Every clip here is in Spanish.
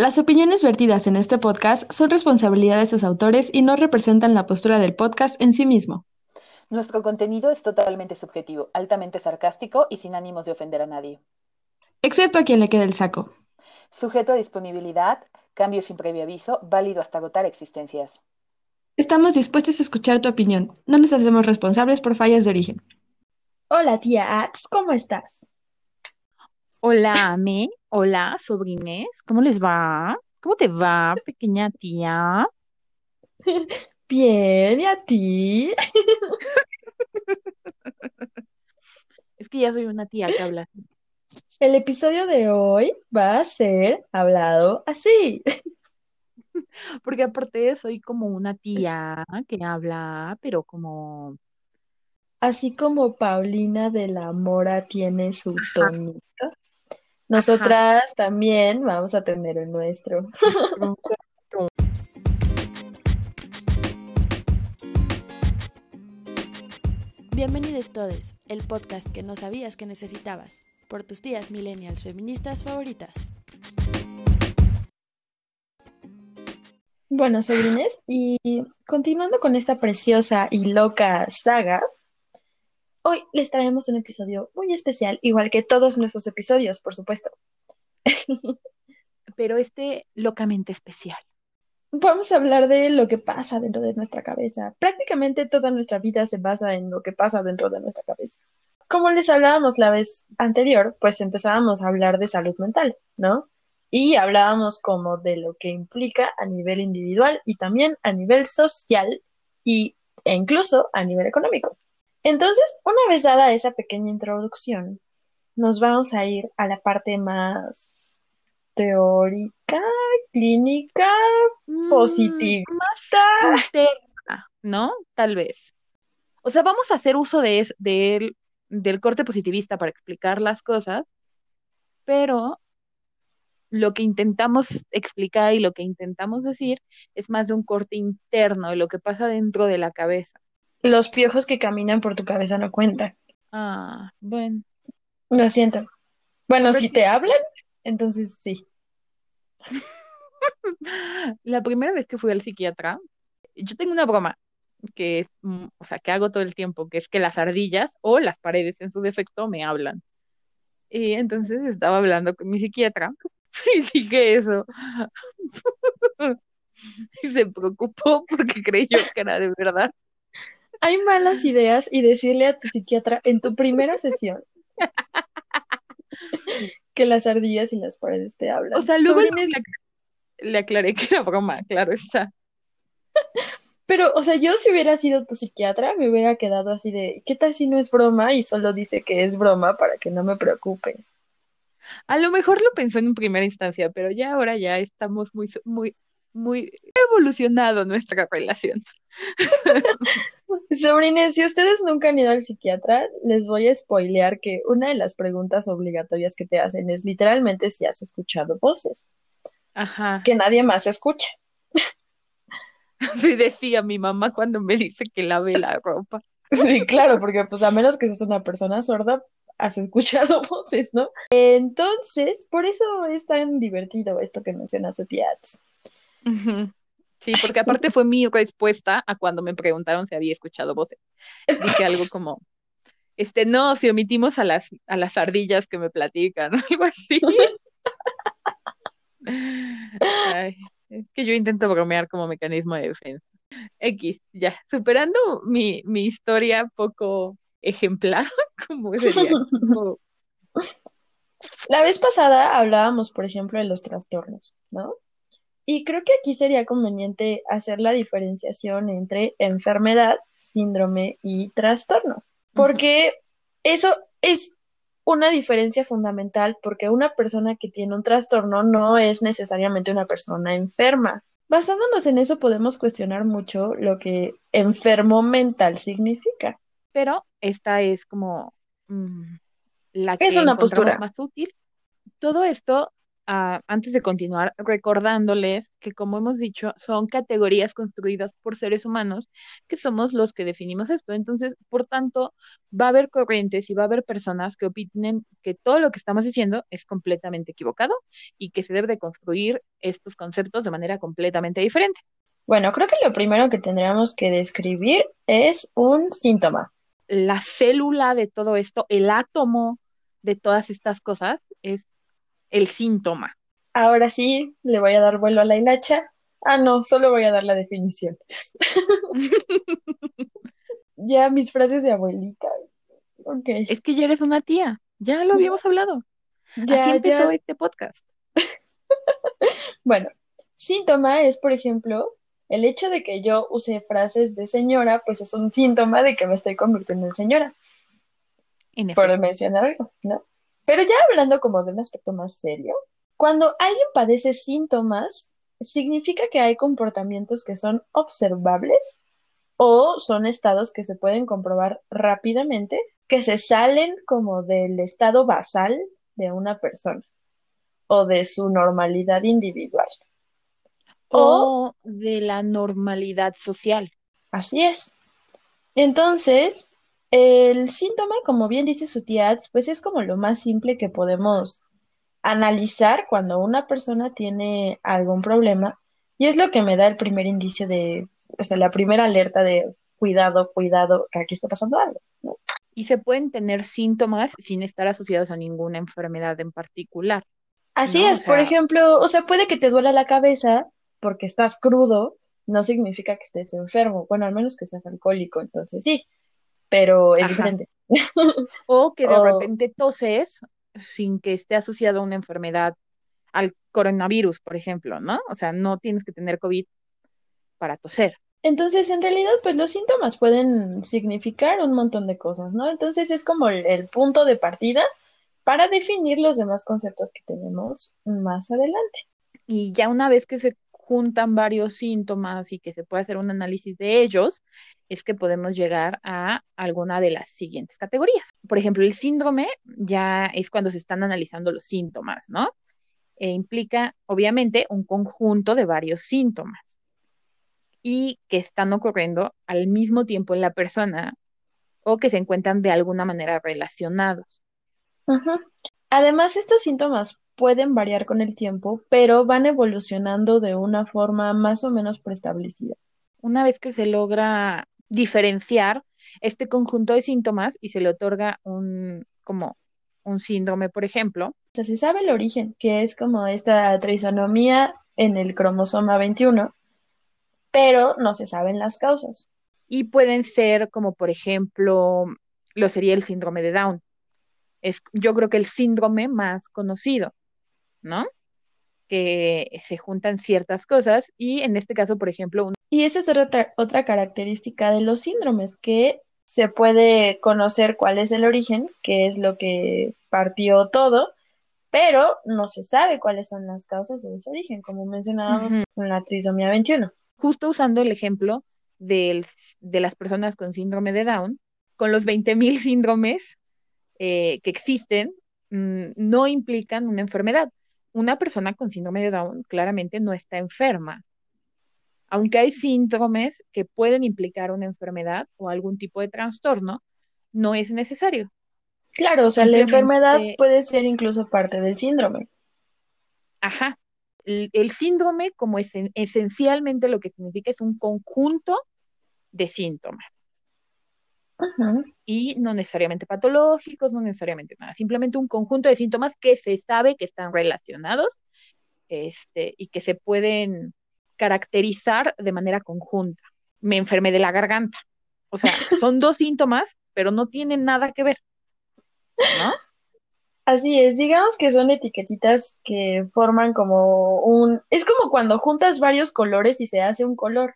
Las opiniones vertidas en este podcast son responsabilidad de sus autores y no representan la postura del podcast en sí mismo. Nuestro contenido es totalmente subjetivo, altamente sarcástico y sin ánimos de ofender a nadie. Excepto a quien le quede el saco. Sujeto a disponibilidad, cambio sin previo aviso, válido hasta agotar existencias. Estamos dispuestos a escuchar tu opinión. No nos hacemos responsables por fallas de origen. Hola, tía Ax, ¿cómo estás? Hola, Ame. Hola, sobrines. ¿Cómo les va? ¿Cómo te va, pequeña tía? Bien, ¿y a ti? Es que ya soy una tía que habla. El episodio de hoy va a ser hablado así. Porque aparte soy como una tía que habla, pero como... Así como Paulina de la Mora tiene su tonito, nosotras también vamos a tener el nuestro. Bienvenidos todos, el podcast que no sabías que necesitabas, por tus tías millennials feministas favoritas. Bueno, sobrines, y continuando con esta preciosa y loca saga, hoy les traemos un episodio muy especial, igual que todos nuestros episodios, por supuesto. Pero este locamente especial. Vamos a hablar de lo que pasa dentro de nuestra cabeza. Prácticamente toda nuestra vida se basa en lo que pasa dentro de nuestra cabeza. Como les hablábamos la vez anterior, pues empezábamos a hablar de salud mental, ¿no? Y hablábamos como de lo que implica a nivel individual y también a nivel social y, e incluso a nivel económico. Entonces, una vez dada esa pequeña introducción, nos vamos a ir a la parte más teórica, clínica, Mm, positivista. interna, ¿no? Tal vez. O sea, vamos a hacer uso de es- del- del corte positivista para explicar las cosas, pero lo que intentamos explicar y lo que intentamos decir es más de un corte interno, de lo que pasa dentro de la cabeza. Los piojos que caminan por tu cabeza no cuentan. Ah, bueno. Lo siento. Bueno, Pero si te hablan, entonces sí. La primera vez que fui al psiquiatra, yo tengo una broma que es, mm, o sea, que hago todo el tiempo, que es que las ardillas o las paredes en su defecto me hablan. Y entonces estaba hablando con mi psiquiatra y dije eso. Y se preocupó porque creyó que era de verdad. Hay malas ideas y decirle a tu psiquiatra en tu primera sesión que las ardillas y las paredes te hablan. O sea, luego le, le aclaré que era broma, claro está. pero, o sea, yo si hubiera sido tu psiquiatra, me hubiera quedado así de, ¿qué tal si no es broma y solo dice que es broma para que no me preocupe? A lo mejor lo pensó en primera instancia, pero ya ahora ya estamos muy, muy, muy evolucionado nuestra relación. Sobrines, si ustedes nunca han ido al psiquiatra, les voy a spoilear que una de las preguntas obligatorias que te hacen es literalmente si has escuchado voces, Ajá. que nadie más escucha. Así decía mi mamá cuando me dice que lave la ropa. Sí, claro, porque pues a menos que seas una persona sorda, has escuchado voces, ¿no? Entonces, por eso es tan divertido esto que menciona su tía. Ujú. Sí, porque aparte fue mi respuesta a cuando me preguntaron si había escuchado voces. Dije algo como, este, no, si omitimos a las, a las ardillas que me platican, algo así. Ay, es que yo intento bromear como mecanismo de defensa. X, ya, superando mi, mi historia poco ejemplar, como sería, como- La vez pasada hablábamos, por ejemplo, de los trastornos, ¿no? Y creo que aquí sería conveniente hacer la diferenciación entre enfermedad, síndrome y trastorno, porque eso es una diferencia fundamental, porque una persona que tiene un trastorno no es necesariamente una persona enferma. Basándonos en eso podemos cuestionar mucho lo que enfermo mental significa. pero esta es como mm, la que Es una postura. más útil. Todo esto ah, antes de continuar, recordándoles que, como hemos dicho, son categorías construidas por seres humanos que somos los que definimos esto. Entonces, por tanto, va a haber corrientes y va a haber personas que opinen que todo lo que estamos diciendo es completamente equivocado y que se debe de construir estos conceptos de manera completamente diferente. Bueno, creo que lo primero que tendríamos que describir es un síntoma. La célula de todo esto, el átomo de todas estas cosas es el síntoma. Ahora sí, le voy a dar vuelo a la hilacha. Ah, no, solo voy a dar la definición. ya mis frases de abuelita. Ok. Es que ya eres una tía, ya lo habíamos hablado. Ya, Así empezó ya. este podcast. Bueno, síntoma es, por ejemplo, el hecho de que yo use frases de señora, pues es un síntoma de que me estoy convirtiendo en señora, En por mencionar algo, ¿no? Pero ya hablando como de un aspecto más serio, cuando alguien padece síntomas, significa que hay comportamientos que son observables o son estados que se pueden comprobar rápidamente, que se salen como del estado basal de una persona o de su normalidad individual. O O de la normalidad social. Así es. Entonces, el síntoma, como bien dice su tía Ats, pues es como lo más simple que podemos analizar cuando una persona tiene algún problema y es lo que me da el primer indicio de, o sea, la primera alerta de cuidado, cuidado, que aquí está pasando algo, ¿no? Y se pueden tener síntomas sin estar asociados a ninguna enfermedad en particular. Así ¿no? O es, por ejemplo, o sea, puede que te duela la cabeza porque estás crudo, no significa que estés enfermo, bueno, al menos que seas alcohólico, entonces sí, pero es Ajá. diferente. O que de O- repente toses sin que esté asociado a una enfermedad, al coronavirus, por ejemplo, ¿no? O sea, no tienes que tener COVID para toser. Entonces, en realidad, pues los síntomas pueden significar un montón de cosas, ¿no? Entonces es como el, el punto de partida para definir los demás conceptos que tenemos más adelante. Y ya una vez que se juntan varios síntomas y que se puede hacer un análisis de ellos, es que podemos llegar a alguna de las siguientes categorías. Por ejemplo, el síndrome ya es cuando se están analizando los síntomas, ¿no? E implica, obviamente, un conjunto de varios síntomas y que están ocurriendo al mismo tiempo en la persona o que se encuentran de alguna manera relacionados. Ujú. Además, estos síntomas pueden variar con el tiempo, pero van evolucionando de una forma más o menos preestablecida. Una vez que se logra diferenciar este conjunto de síntomas y se le otorga un, como un síndrome, por ejemplo, O sea, se sabe el origen, que es como esta trisonomía en el cromosoma 21, pero no se saben las causas. y pueden ser como, por ejemplo, lo sería el síndrome de Down. Es, yo creo que el síndrome más conocido, ¿no? Que se juntan ciertas cosas y en este caso, por ejemplo, un- Y esa es otra, otra característica de los síndromes, que se puede conocer cuál es el origen, qué es lo que partió todo, pero no se sabe cuáles son las causas de ese origen, como mencionábamos con la trisomía 21. justo usando el ejemplo del- de las personas con síndrome de Down, con los 20.000 síndromes eh, que existen, mm, no implican una enfermedad. Una persona con síndrome de Down claramente no está enferma, aunque hay síndromes que pueden implicar una enfermedad o algún tipo de trastorno, no es necesario. Claro, o sea, la enfermedad puede ser incluso parte del síndrome. Ajá. El, el síndrome, como esen- esencialmente lo que significa, es un conjunto de síntomas. Ujú. y no necesariamente patológicos, no necesariamente nada, simplemente un conjunto de síntomas que se sabe que están relacionados este, y que se pueden caracterizar de manera conjunta. Me enfermé de la garganta. O sea, son dos síntomas, pero no tienen nada que ver, ¿no? Así es, digamos que son etiquetitas que forman como un... Es como cuando juntas varios colores y se hace un color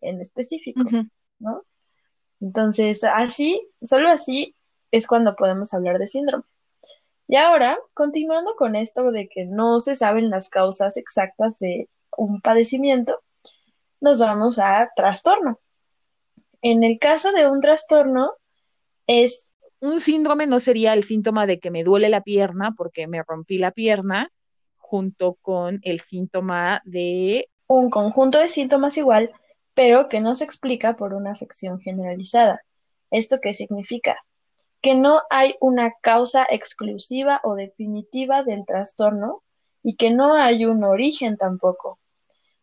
en específico. ¿no? Entonces, así, solo así es cuando podemos hablar de síndrome. Y ahora, continuando con esto de que no se saben las causas exactas de un padecimiento, nos vamos a trastorno. En el caso de un trastorno, es Un síndrome no sería el síntoma de que me duele la pierna porque me rompí la pierna junto con el síntoma de un conjunto de síntomas igual, pero que no se explica por una afección generalizada. ¿Esto qué significa? Que no hay una causa exclusiva o definitiva del trastorno y que no hay un origen tampoco.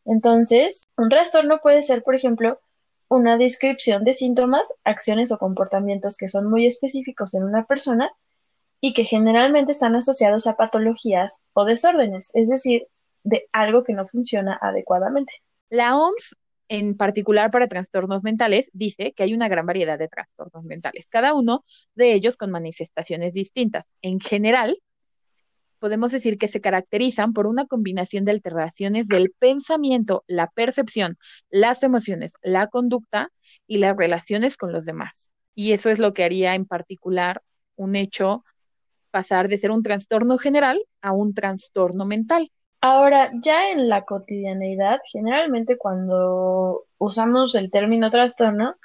Entonces, un trastorno puede ser, por ejemplo, una descripción de síntomas, acciones o comportamientos que son muy específicos en una persona y que generalmente están asociados a patologías o desórdenes, es decir, de algo que no funciona adecuadamente. La OMS, en particular para trastornos mentales, dice que hay una gran variedad de trastornos mentales, cada uno de ellos con manifestaciones distintas. En general, podemos decir que se caracterizan por una combinación de alteraciones del pensamiento, la percepción, las emociones, la conducta y las relaciones con los demás. Y eso es lo que haría en particular un hecho pasar de ser un trastorno general a un trastorno mental. Ahora, ya en la cotidianeidad, generalmente cuando usamos el término trastorno,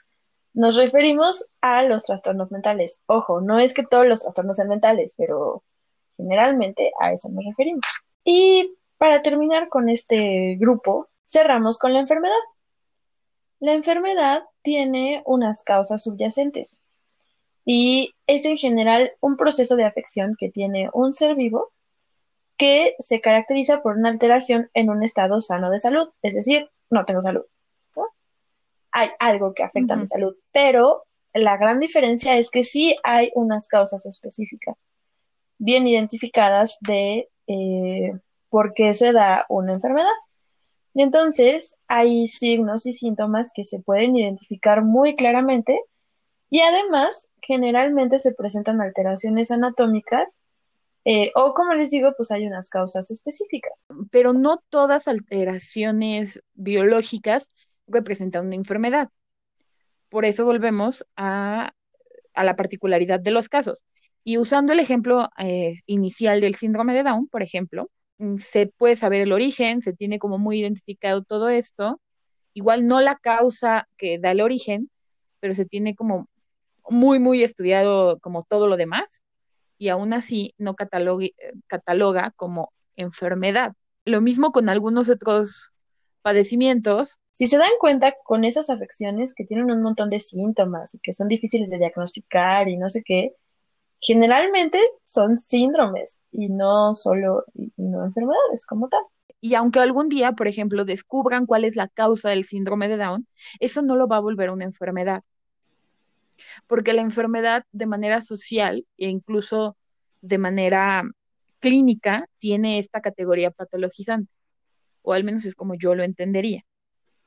nos referimos a los trastornos mentales. Ojo, no es que todos los trastornos sean mentales, pero Generalmente a eso nos referimos. Y para terminar con este grupo, cerramos con la enfermedad. La enfermedad tiene unas causas subyacentes y es en general un proceso de afección que tiene un ser vivo que se caracteriza por una alteración en un estado sano de salud, es decir, no tengo salud. Hay algo que afecta a mi salud, pero la gran diferencia es que sí hay unas causas específicas bien identificadas de eh, por qué se da una enfermedad. Y entonces hay signos y síntomas que se pueden identificar muy claramente y además generalmente se presentan alteraciones anatómicas eh, o como les digo, pues hay unas causas específicas. Pero no todas alteraciones biológicas representan una enfermedad. Por eso volvemos a, a la particularidad de los casos. Y usando el ejemplo eh, inicial del síndrome de Down, por ejemplo, mm, se puede saber el origen, se tiene como muy identificado todo esto, igual no la causa que da el origen, pero se tiene como muy, muy estudiado como todo lo demás, y aún así no eh, cataloga como enfermedad. Lo mismo con algunos otros padecimientos. Si se dan cuenta con esas afecciones que tienen un montón de síntomas y que son difíciles de diagnosticar y no sé qué, generalmente son síndromes y no solo enfermedades como tal. Y aunque algún día, por ejemplo, descubran cuál es la causa del síndrome de Down, eso no lo va a volver una enfermedad. Porque la enfermedad de manera social e incluso de manera clínica tiene esta categoría patologizante, o al menos es como yo lo entendería.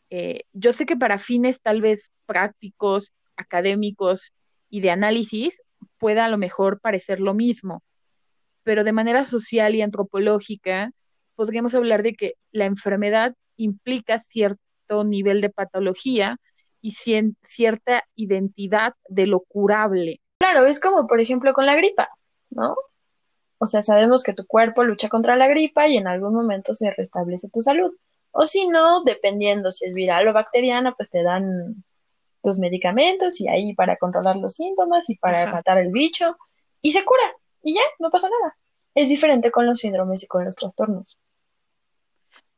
Eh, yo sé que para fines tal vez prácticos, académicos y de análisis, pueda a lo mejor parecer lo mismo, pero de manera social y antropológica podríamos hablar de que la enfermedad implica cierto nivel de patología y cierta identidad de lo curable. Claro, es como por ejemplo con la gripa, ¿no? O sea, sabemos que tu cuerpo lucha contra la gripa y en algún momento se restablece tu salud. O si no, dependiendo si es viral o bacteriana, pues te dan tus medicamentos y ahí para controlar los síntomas y para matar el bicho y se cura y ya, no pasa nada. Es diferente con los síndromes y con los trastornos.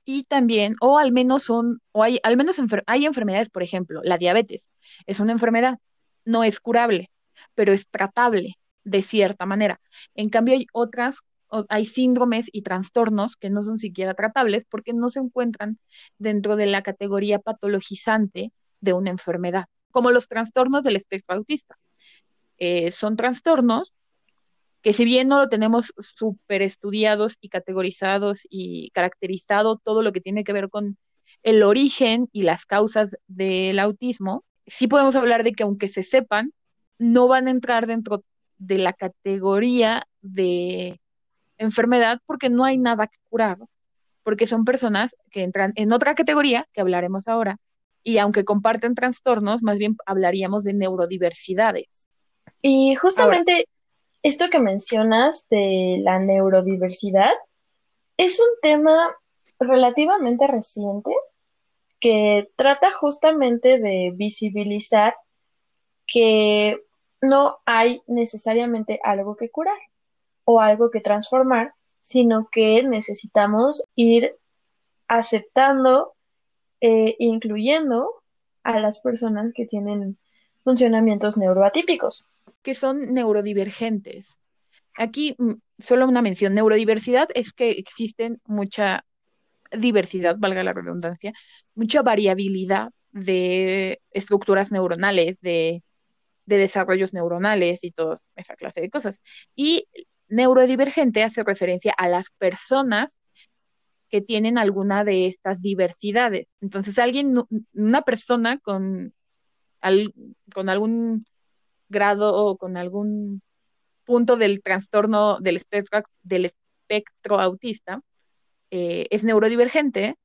Y también, o al menos son, o hay, al menos hay enfermedades, por ejemplo, la diabetes es una enfermedad, no es curable, pero es tratable de cierta manera. En cambio, hay otras, hay síndromes y trastornos que no son siquiera tratables porque no se encuentran dentro de la categoría patologizante de una enfermedad, como los trastornos del espectro autista. Eh, son trastornos que si bien no lo tenemos súper estudiados y categorizados y caracterizado todo lo que tiene que ver con el origen y las causas del autismo, sí podemos hablar de que aunque se sepan, no van a entrar dentro de la categoría de enfermedad porque no hay nada que curar, porque son personas que entran en otra categoría, que hablaremos ahora, y aunque comparten trastornos, más bien hablaríamos de neurodiversidades. Y justamente esto que mencionas de la neurodiversidad es un tema relativamente reciente que trata justamente de visibilizar que no hay necesariamente algo que curar o algo que transformar sino que necesitamos ir aceptando e incluyendo a las personas que tienen funcionamientos neuroatípicos. Que son neurodivergentes. Aquí mm, solo una mención, neurodiversidad es que existen mucha diversidad, valga la redundancia, mucha variabilidad de estructuras neuronales, de desarrollos neuronales y toda esa clase de cosas. Y neurodivergente hace referencia a las personas que tienen alguna de estas diversidades. Entonces, alguien, una persona con, con algún grado o con algún punto del trastorno del espectro, del espectro autista eh, es neurodivergente,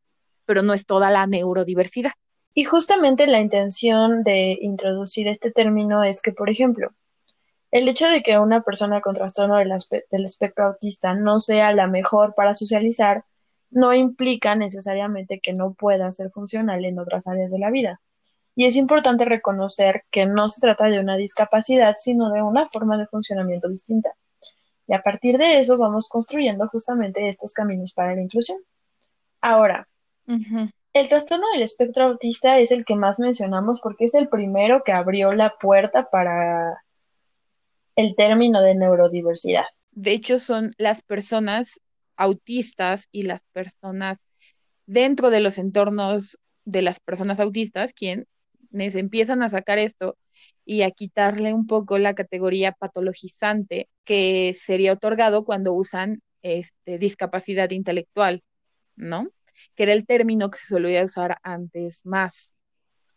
pero no es toda la neurodiversidad. Y justamente la intención de introducir este término es que, por ejemplo, el hecho de que una persona con trastorno del espectro autista no sea la mejor para socializar no implica necesariamente que no pueda ser funcional en otras áreas de la vida. Y es importante reconocer que no se trata de una discapacidad, sino de una forma de funcionamiento distinta. Y a partir de eso vamos construyendo justamente estos caminos para la inclusión. Ahora, el trastorno del espectro autista es el que más mencionamos porque es el primero que abrió la puerta para el término de neurodiversidad. De hecho, son las personas autistas y las personas dentro de los entornos de las personas autistas quien empiezan a sacar esto y a quitarle un poco la categoría patologizante que sería otorgado cuando usan este, discapacidad intelectual, ¿no? Que era el término que se solía usar antes más.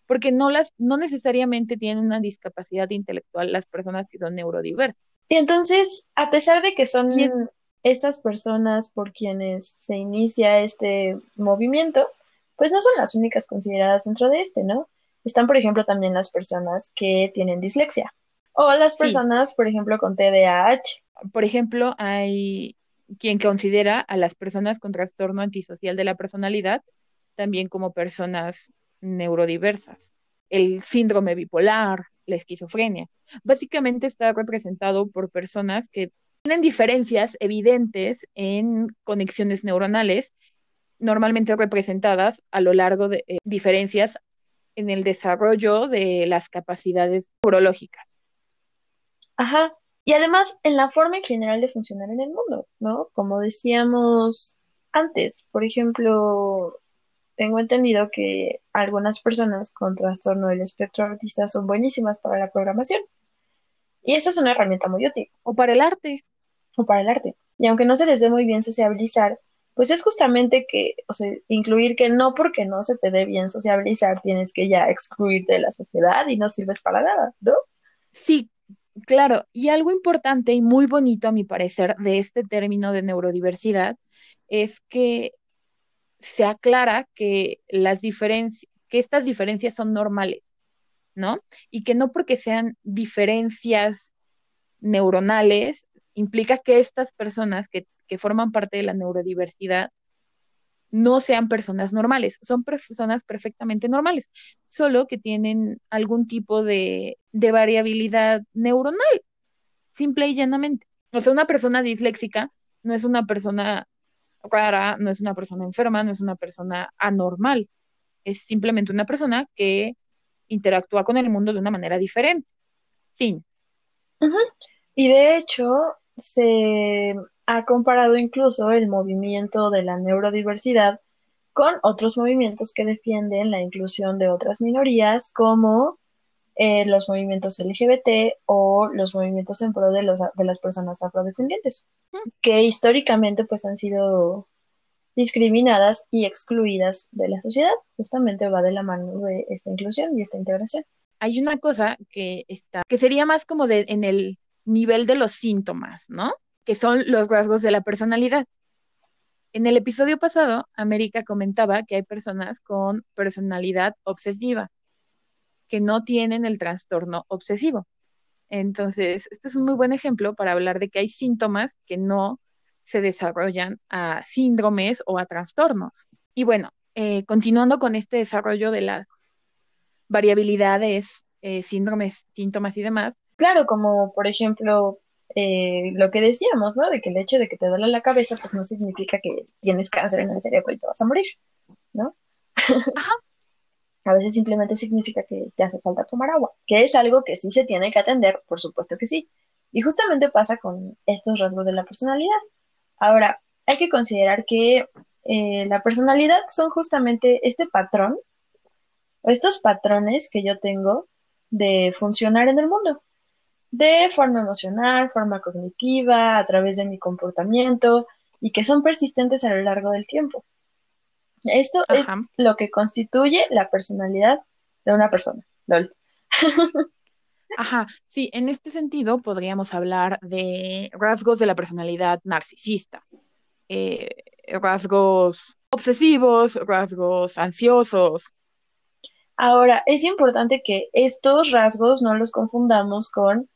Porque no, las, no necesariamente tienen una discapacidad intelectual las personas que son neurodiversas. Y entonces, a pesar de que son estas personas por quienes se inicia este movimiento, pues no son las únicas consideradas dentro de este, ¿no? Están, por ejemplo, también las personas que tienen dislexia o las personas, por ejemplo, con TDAH. Por ejemplo, hay quien considera a las personas con trastorno antisocial de la personalidad también como personas neurodiversas. El síndrome bipolar, la esquizofrenia. Básicamente está representado por personas que tienen diferencias evidentes en conexiones neuronales, normalmente representadas a lo largo de eh, diferencias en el desarrollo de las capacidades neurológicas. Ajá. Y además en la forma en general de funcionar en el mundo, ¿no? Como decíamos antes, por ejemplo, tengo entendido que algunas personas con trastorno del espectro autista son buenísimas para la programación. Y esta es una herramienta muy útil. O para el arte. Para el arte. Y aunque no se les dé muy bien sociabilizar, pues es justamente que, o sea, incluir que no porque no se te dé bien sociabilizar, tienes que ya excluirte de la sociedad y no sirves para nada, ¿no? Sí, claro. Y algo importante y muy bonito, a mi parecer, de este término de neurodiversidad es que se aclara que las diferencias, que estas diferencias son normales, ¿no? Y que no porque sean diferencias neuronales implica que estas personas que que forman parte de la neurodiversidad no sean personas normales, son personas perfectamente normales, solo que tienen algún tipo de, variabilidad neuronal, simple y llanamente. O sea, una persona disléxica no es una persona rara, no es una persona enferma, no es una persona anormal, es simplemente una persona que interactúa con el mundo de una manera diferente. Fin. Y de hecho, se ha comparado incluso el movimiento de la neurodiversidad con otros movimientos que defienden la inclusión de otras minorías como eh, los movimientos LGBT o los movimientos en pro de, los, de las personas afrodescendientes, que históricamente pues han sido discriminadas y excluidas de la sociedad. Justamente va de la mano de esta inclusión y esta integración. Hay una cosa que está, que sería más como de en el nivel de los síntomas, ¿no? que son los rasgos de la personalidad. En el episodio pasado, América comentaba que hay personas con personalidad obsesiva, que no tienen el trastorno obsesivo. Entonces, este es un muy buen ejemplo para hablar de que hay síntomas que no se desarrollan a síndromes o a trastornos. Y bueno, eh, continuando con este desarrollo de las variabilidades, eh, síndromes, síntomas y demás. Claro, como por ejemplo eh, lo que decíamos, ¿no? De que el hecho de que te duele la cabeza, pues no significa que tienes cáncer en el cerebro y te vas a morir, ¿no? Ajá. A veces simplemente significa que te hace falta tomar agua, que es algo que sí se tiene que atender, por supuesto que sí. Y justamente pasa con estos rasgos de la personalidad. Ahora, hay que considerar que eh, la personalidad son justamente este patrón, o estos patrones que yo tengo de funcionar en el mundo, de forma emocional, forma cognitiva, a través de mi comportamiento, y que son persistentes a lo largo del tiempo. Esto es lo que constituye la personalidad de una persona. Lol. Ajá, sí, en este sentido podríamos hablar de rasgos de la personalidad narcisista, eh, rasgos obsesivos, rasgos ansiosos. Ahora, es importante que estos rasgos no los confundamos con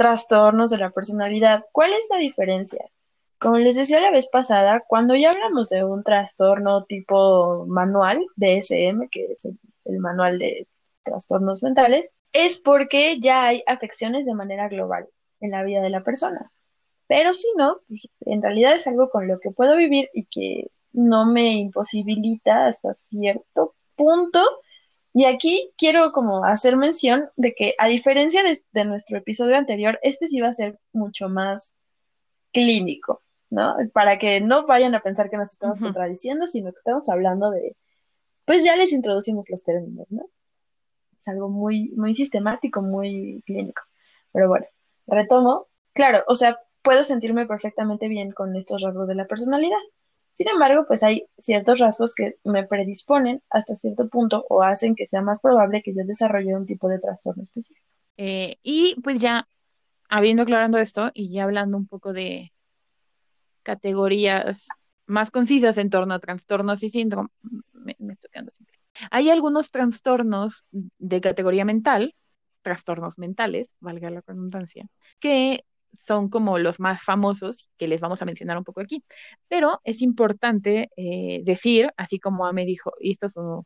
trastornos de la personalidad. ¿Cuál es la diferencia? Como les decía la vez pasada, cuando ya hablamos de un trastorno tipo manual, DSM, que es el, manual de trastornos mentales, es porque ya hay afecciones de manera global en la vida de la persona. Pero si no, pues, en realidad es algo con lo que puedo vivir y que no me imposibilita hasta cierto punto. Y aquí quiero como hacer mención de que a diferencia de, de nuestro episodio anterior, este sí va a ser mucho más clínico, ¿no? Para que no vayan a pensar que nos estamos contradiciendo, sino que estamos hablando de, pues ya les introducimos los términos, ¿no? Es algo muy, muy sistemático, muy clínico. Pero bueno, retomo. Claro, o sea, puedo sentirme perfectamente bien con estos rasgos de la personalidad. Sin embargo, pues hay ciertos rasgos que me predisponen hasta cierto punto o hacen que sea más probable que yo desarrolle un tipo de trastorno específico. Eh, y pues ya, habiendo aclarando esto y ya hablando un poco de categorías más concisas en torno a trastornos y síndromes, me, estoy quedando sin Hay algunos trastornos de categoría mental, trastornos mentales, valga la redundancia, que son como los más famosos que les vamos a mencionar un poco aquí. Pero es importante eh, decir, así como Ame dijo, es su,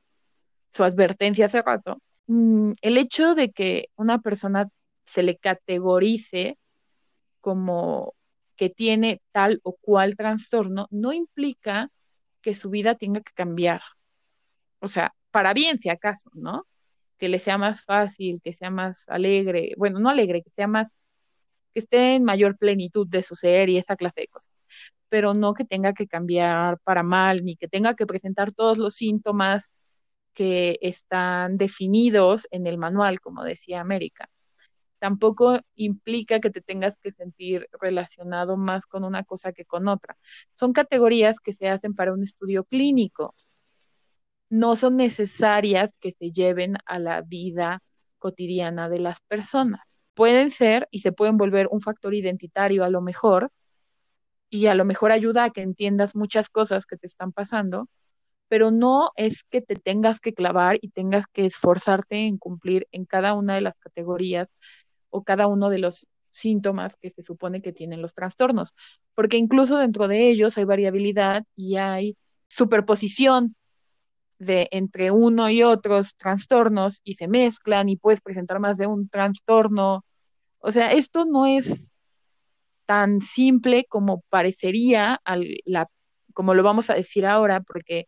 su advertencia hace rato, mm, el hecho de que una persona se le categorice como que tiene tal o cual trastorno no implica que su vida tenga que cambiar. O sea, para bien si acaso, ¿no? Que le sea más fácil, que sea más alegre, bueno, no alegre, que sea más, que esté en mayor plenitud de su ser y esa clase de cosas, pero no que tenga que cambiar para mal, ni que tenga que presentar todos los síntomas que están definidos en el manual, como decía América tampoco implica que te tengas que sentir relacionado más con una cosa que con otra. Son categorías que se hacen para un estudio clínico. No son necesarias que se lleven a la vida cotidiana de las personas. Pueden ser y se pueden volver un factor identitario a lo mejor y a lo mejor ayuda a que entiendas muchas cosas que te están pasando, pero no es que te tengas que clavar y tengas que esforzarte en cumplir en cada una de las categorías o cada uno de los síntomas que se supone que tienen los trastornos, porque incluso dentro de ellos hay variabilidad y hay superposición de entre uno y otros trastornos y se mezclan y puedes presentar más de un trastorno. O sea, esto no es tan simple como parecería, al, la, como lo vamos a decir ahora, porque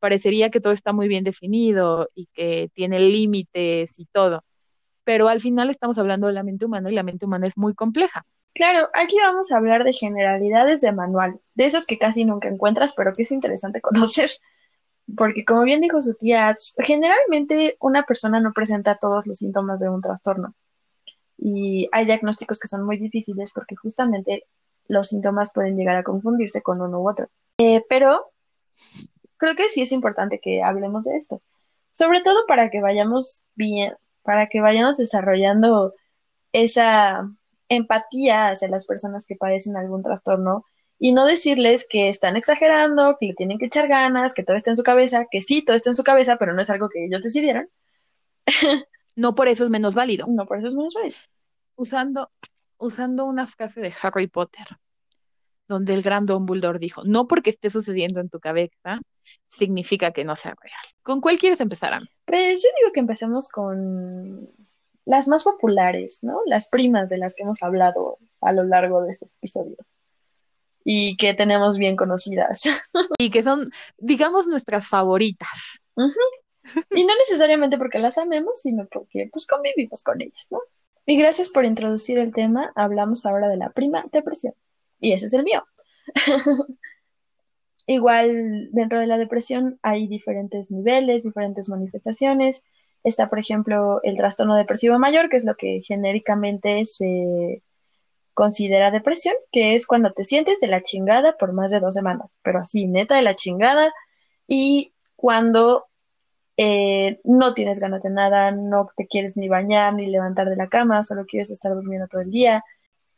parecería que todo está muy bien definido y que tiene límites y todo pero al final estamos hablando de la mente humana y la mente humana es muy compleja. Claro, aquí vamos a hablar de generalidades de manual, de esos que casi nunca encuentras, pero que es interesante conocer, porque como bien dijo su tía, generalmente una persona no presenta todos los síntomas de un trastorno y hay diagnósticos que son muy difíciles porque justamente los síntomas pueden llegar a confundirse con uno u otro. Eh, pero creo que sí es importante que hablemos de esto, sobre todo para que vayamos bien, para que vayamos desarrollando esa empatía hacia las personas que padecen algún trastorno y no decirles que están exagerando, que le tienen que echar ganas, que todo está en su cabeza, que sí, todo está en su cabeza, pero no es algo que ellos decidieron. no por eso es menos válido. No por eso es menos válido. Usando, usando una frase de Harry Potter, donde el gran Dumbledore dijo, no porque esté sucediendo en tu cabeza, significa que no sea real. ¿Con cuál quieres empezar, Am? Pues yo digo que empecemos con las más populares, ¿no? Las primas de las que hemos hablado a lo largo de estos episodios y que tenemos bien conocidas. Y que son, digamos, nuestras favoritas. Y no necesariamente porque las amemos, sino porque pues convivimos con ellas, ¿no? Y gracias por introducir el tema. Hablamos ahora de la prima depresión. Y ese es el mío. Igual dentro de la depresión hay diferentes niveles, diferentes manifestaciones. Está, por ejemplo, el trastorno depresivo mayor, que es lo que genéricamente se considera depresión, que es cuando te sientes de la chingada por más de dos semanas, pero así, neta de la chingada, y cuando eh, no tienes ganas de nada, no te quieres ni bañar ni levantar de la cama, solo quieres estar durmiendo todo el día.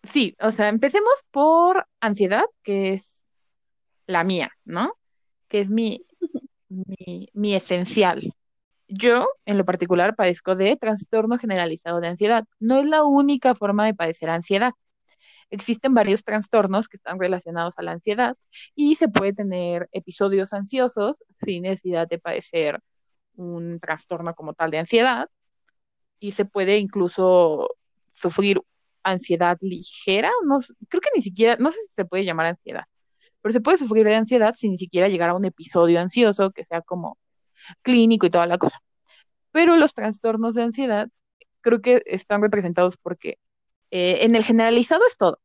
Sí, o sea, empecemos por ansiedad, que es la mía, ¿no? Que es mi, mi, mi esencial. Yo, en lo particular, padezco de trastorno generalizado de ansiedad. No es la única forma de padecer ansiedad. Existen varios trastornos que están relacionados a la ansiedad y se puede tener episodios ansiosos sin necesidad de padecer un trastorno como tal de ansiedad y se puede incluso sufrir ansiedad ligera, no, creo que ni siquiera, no sé si se puede llamar ansiedad, pero se puede sufrir de ansiedad sin ni siquiera llegar a un episodio ansioso que sea como clínico y toda la cosa. Pero los trastornos de ansiedad creo que están representados porque eh, en el generalizado es todo.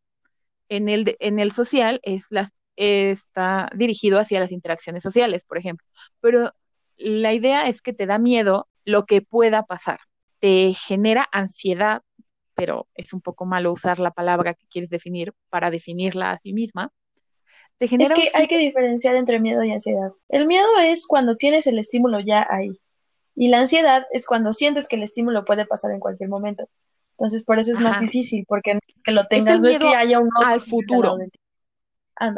En el, en el social es las, está dirigido hacia las interacciones sociales, por ejemplo. Pero la idea es que te da miedo lo que pueda pasar. Te genera ansiedad, pero es un poco malo usar la palabra que quieres definir para definirla a sí misma. es que hay que diferenciar entre miedo y ansiedad. El miedo es cuando tienes el estímulo ya ahí. Y la ansiedad es cuando sientes que el estímulo puede pasar en cualquier momento. Entonces, por eso es más difícil, porque que lo tengas, no es que haya un al futuro.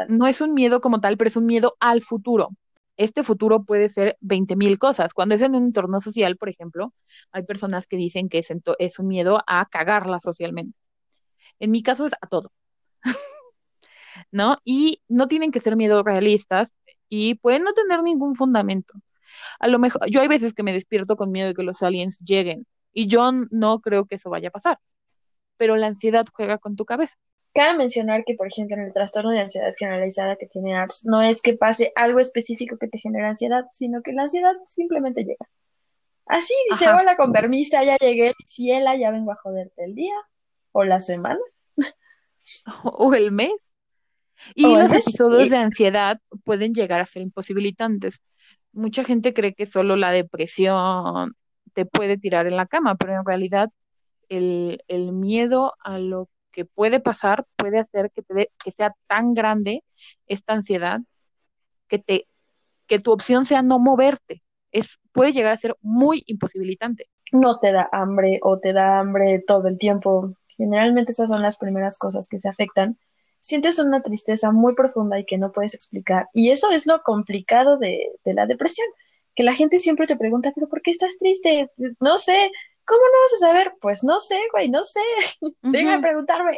No es un miedo como tal, pero es un miedo al futuro. Este futuro puede ser 20.000 cosas. Cuando es en un entorno social, por ejemplo, hay personas que dicen que es, es un miedo a cagarla socialmente. En mi caso es a todo. ¿No? Y no tienen que ser miedos realistas y pueden no tener ningún fundamento. A lo mejor, yo hay veces que me despierto con miedo de que los aliens lleguen y yo no creo que eso vaya a pasar, pero la ansiedad juega con tu cabeza. Cabe mencionar que, por ejemplo, en el trastorno de ansiedad generalizada que tiene no es que pase algo específico que te genere ansiedad, sino que la ansiedad simplemente llega. Así dice, hola, con permiso, ya llegué, ciela, ya vengo a joderte el día, o la semana. o el mes. Y los episodios de ansiedad pueden llegar a ser imposibilitantes mucha gente cree que solo la depresión te puede tirar en la cama, pero en realidad el, miedo a lo que puede pasar puede hacer que, te que sea tan grande esta ansiedad que, te, que tu opción sea no moverte. Es, puede llegar a ser muy imposibilitante. No te da hambre o te da hambre todo el tiempo. Generalmente esas son las primeras cosas que se afectan sientes una tristeza muy profunda y que no puedes explicar. Y eso es lo complicado de, la depresión, que la gente siempre te pregunta, pero ¿por qué estás triste? No sé, ¿cómo no vas a saber? Pues no sé, güey, no sé, venga a preguntarme.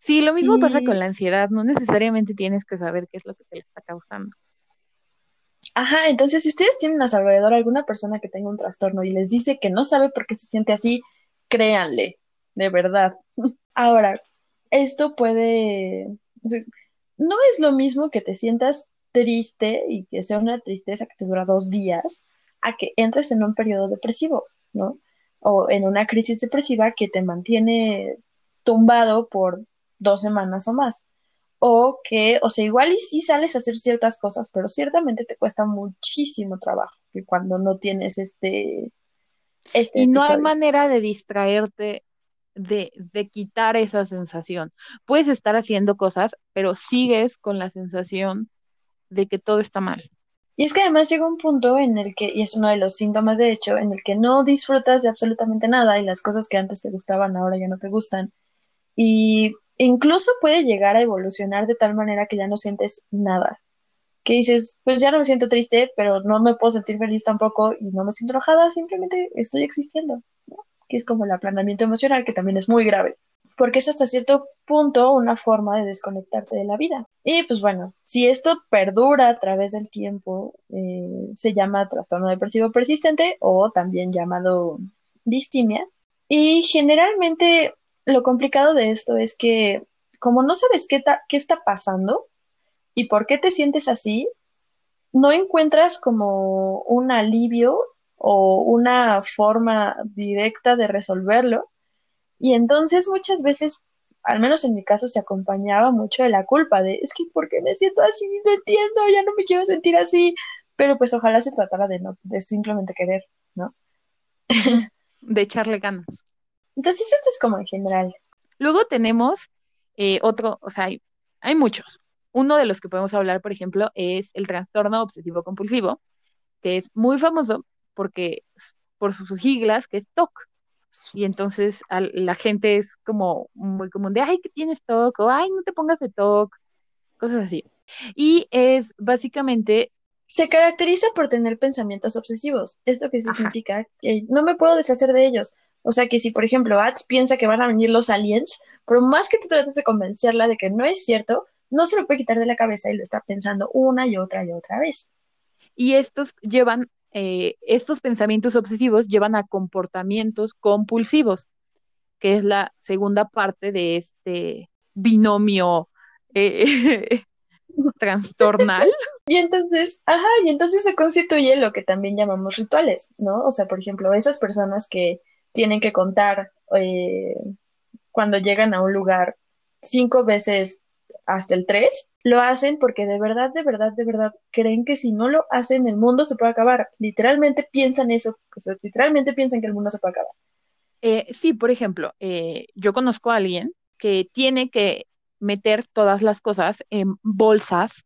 Sí, lo mismo pasa con la ansiedad, no necesariamente tienes que saber qué es lo que te le está causando. Ajá, entonces si ustedes tienen a su alrededor alguna persona que tenga un trastorno y les dice que no sabe por qué se siente así, créanle, de verdad. Ahora, esto puede, no es lo mismo que te sientas triste y que sea una tristeza que te dura dos días, a que entres en un periodo depresivo, ¿no? O en una crisis depresiva que te mantiene tumbado por dos semanas o más. O que, o sea, igual y sí sales a hacer ciertas cosas, pero ciertamente te cuesta muchísimo trabajo que cuando no tienes este... este y no hay manera de distraerte de, de quitar esa sensación. Puedes estar haciendo cosas, pero sigues con la sensación de que todo está mal. Y es que además llega un punto en el que, y es uno de los síntomas de hecho, en el que no disfrutas de absolutamente nada y las cosas que antes te gustaban ahora ya no te gustan. Y incluso puede llegar a evolucionar de tal manera que ya no sientes nada. Que dices, pues ya no me siento triste, pero no me puedo sentir feliz tampoco y no me siento enojada, simplemente estoy existiendo que es como el aplanamiento emocional, que también es muy grave, porque es hasta cierto punto una forma de desconectarte de la vida. Y pues bueno, si esto perdura a través del tiempo, eh, se llama trastorno depresivo persistente o también llamado distimia. Y generalmente lo complicado de esto es que como no sabes qué, qué está pasando y por qué te sientes así, no encuentras como un alivio o una forma directa de resolverlo. Y entonces muchas veces, al menos en mi caso, se acompañaba mucho de la culpa de, es que ¿por qué me siento así? No entiendo, ya no me quiero sentir así. Pero pues ojalá se tratara de no, de simplemente querer, ¿no? de echarle ganas. Entonces esto es como en general. Luego tenemos eh, otro, o sea, hay, hay muchos. Uno de los que podemos hablar, por ejemplo, es el trastorno obsesivo compulsivo, que es muy famoso porque por sus siglas, que es TOC. Y entonces la gente es como muy común de, ay, que tienes TOC, o ay, no te pongas de TOC, cosas así. Y es básicamente... Se caracteriza por tener pensamientos obsesivos. ¿Esto que significa? Que no me puedo deshacer de ellos. O sea que si, por ejemplo, Ads piensa que van a venir los aliens, por más que tú trates de convencerla de que no es cierto, no se lo puede quitar de la cabeza y lo está pensando una y otra y otra vez. Y estos llevan eh, estos pensamientos obsesivos llevan a comportamientos compulsivos, que es la segunda parte de este binomio eh, trastornal. Y entonces, ajá, y entonces se constituye lo que también llamamos rituales, ¿no? O sea, por ejemplo, esas personas que tienen que contar eh, cuando llegan a un lugar cinco veces hasta el 3, lo hacen porque de verdad, de verdad, de verdad creen que si no lo hacen el mundo se puede acabar. Literalmente piensan eso, literalmente piensan que el mundo se puede acabar. Eh, sí, por ejemplo, eh, yo conozco a alguien que tiene que meter todas las cosas en bolsas,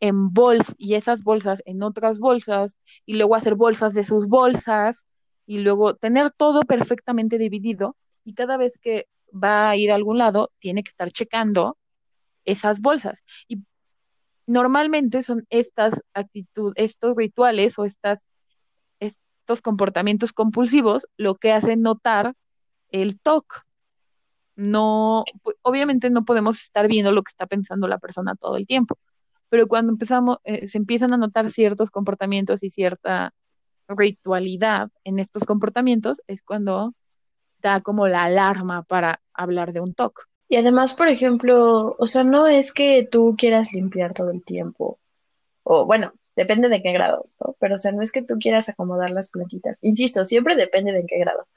en bolsas, y esas bolsas en otras bolsas, y luego hacer bolsas de sus bolsas, y luego tener todo perfectamente dividido, y cada vez que va a ir a algún lado, tiene que estar checando esas bolsas. Y normalmente son estas actitudes, estos rituales o estas, estos comportamientos compulsivos lo que hacen notar el TOC. No, obviamente no podemos estar viendo lo que está pensando la persona todo el tiempo, pero cuando empezamos, eh, se empiezan a notar ciertos comportamientos y cierta ritualidad en estos comportamientos, es cuando da como la alarma para hablar de un TOC. Y además, por ejemplo, o sea, no es que tú quieras limpiar todo el tiempo, o bueno, depende de qué grado, ¿no? Pero o sea, no es que tú quieras acomodar las plantitas. Insisto, siempre depende de en qué grado.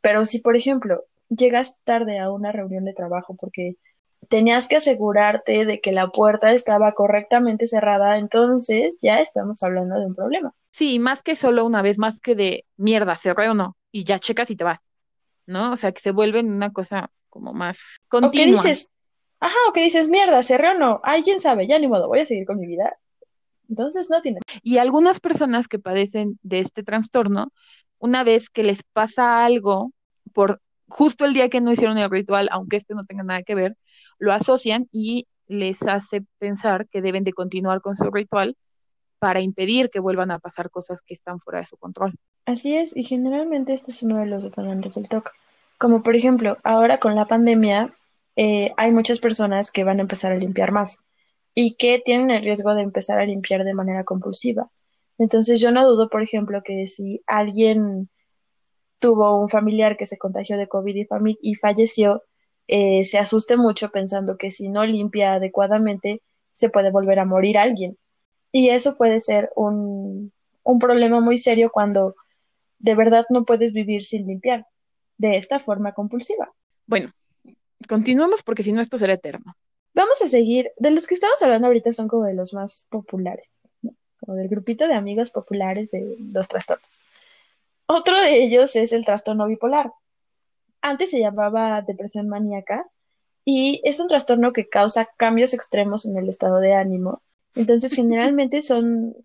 Pero si, por ejemplo, llegas tarde a una reunión de trabajo porque tenías que asegurarte de que la puerta estaba correctamente cerrada, entonces ya estamos hablando de un problema. Sí, más que solo una vez, más que de mierda, cerré o no, y ya checas y te vas, ¿no? O sea, que se vuelve una cosa como más continua. O que dices, ajá, o que dices, mierda, cerré o no, alguien sabe, ya ni modo, voy a seguir con mi vida. Entonces no tienes. Y algunas personas que padecen de este trastorno, una vez que les pasa algo por justo el día que no hicieron el ritual, aunque este no tenga nada que ver, lo asocian y les hace pensar que deben de continuar con su ritual para impedir que vuelvan a pasar cosas que están fuera de su control. Así es, y generalmente este es uno de los detonantes del TOC. Como por ejemplo, ahora con la pandemia eh, hay muchas personas que van a empezar a limpiar más y que tienen el riesgo de empezar a limpiar de manera compulsiva. Entonces yo no dudo, por ejemplo, que si alguien tuvo un familiar que se contagió de COVID y, falleció, eh, se asuste mucho pensando que si no limpia adecuadamente se puede volver a morir alguien. Y eso puede ser un, un problema muy serio cuando de verdad no puedes vivir sin limpiar de esta forma compulsiva. Bueno, continuemos porque si no esto será eterno. Vamos a seguir, de los que estamos hablando ahorita son como de los más populares, como del grupito de amigos populares de los trastornos. Otro de ellos es el trastorno bipolar. Antes se llamaba depresión maníaca y es un trastorno que causa cambios extremos en el estado de ánimo. Entonces, generalmente son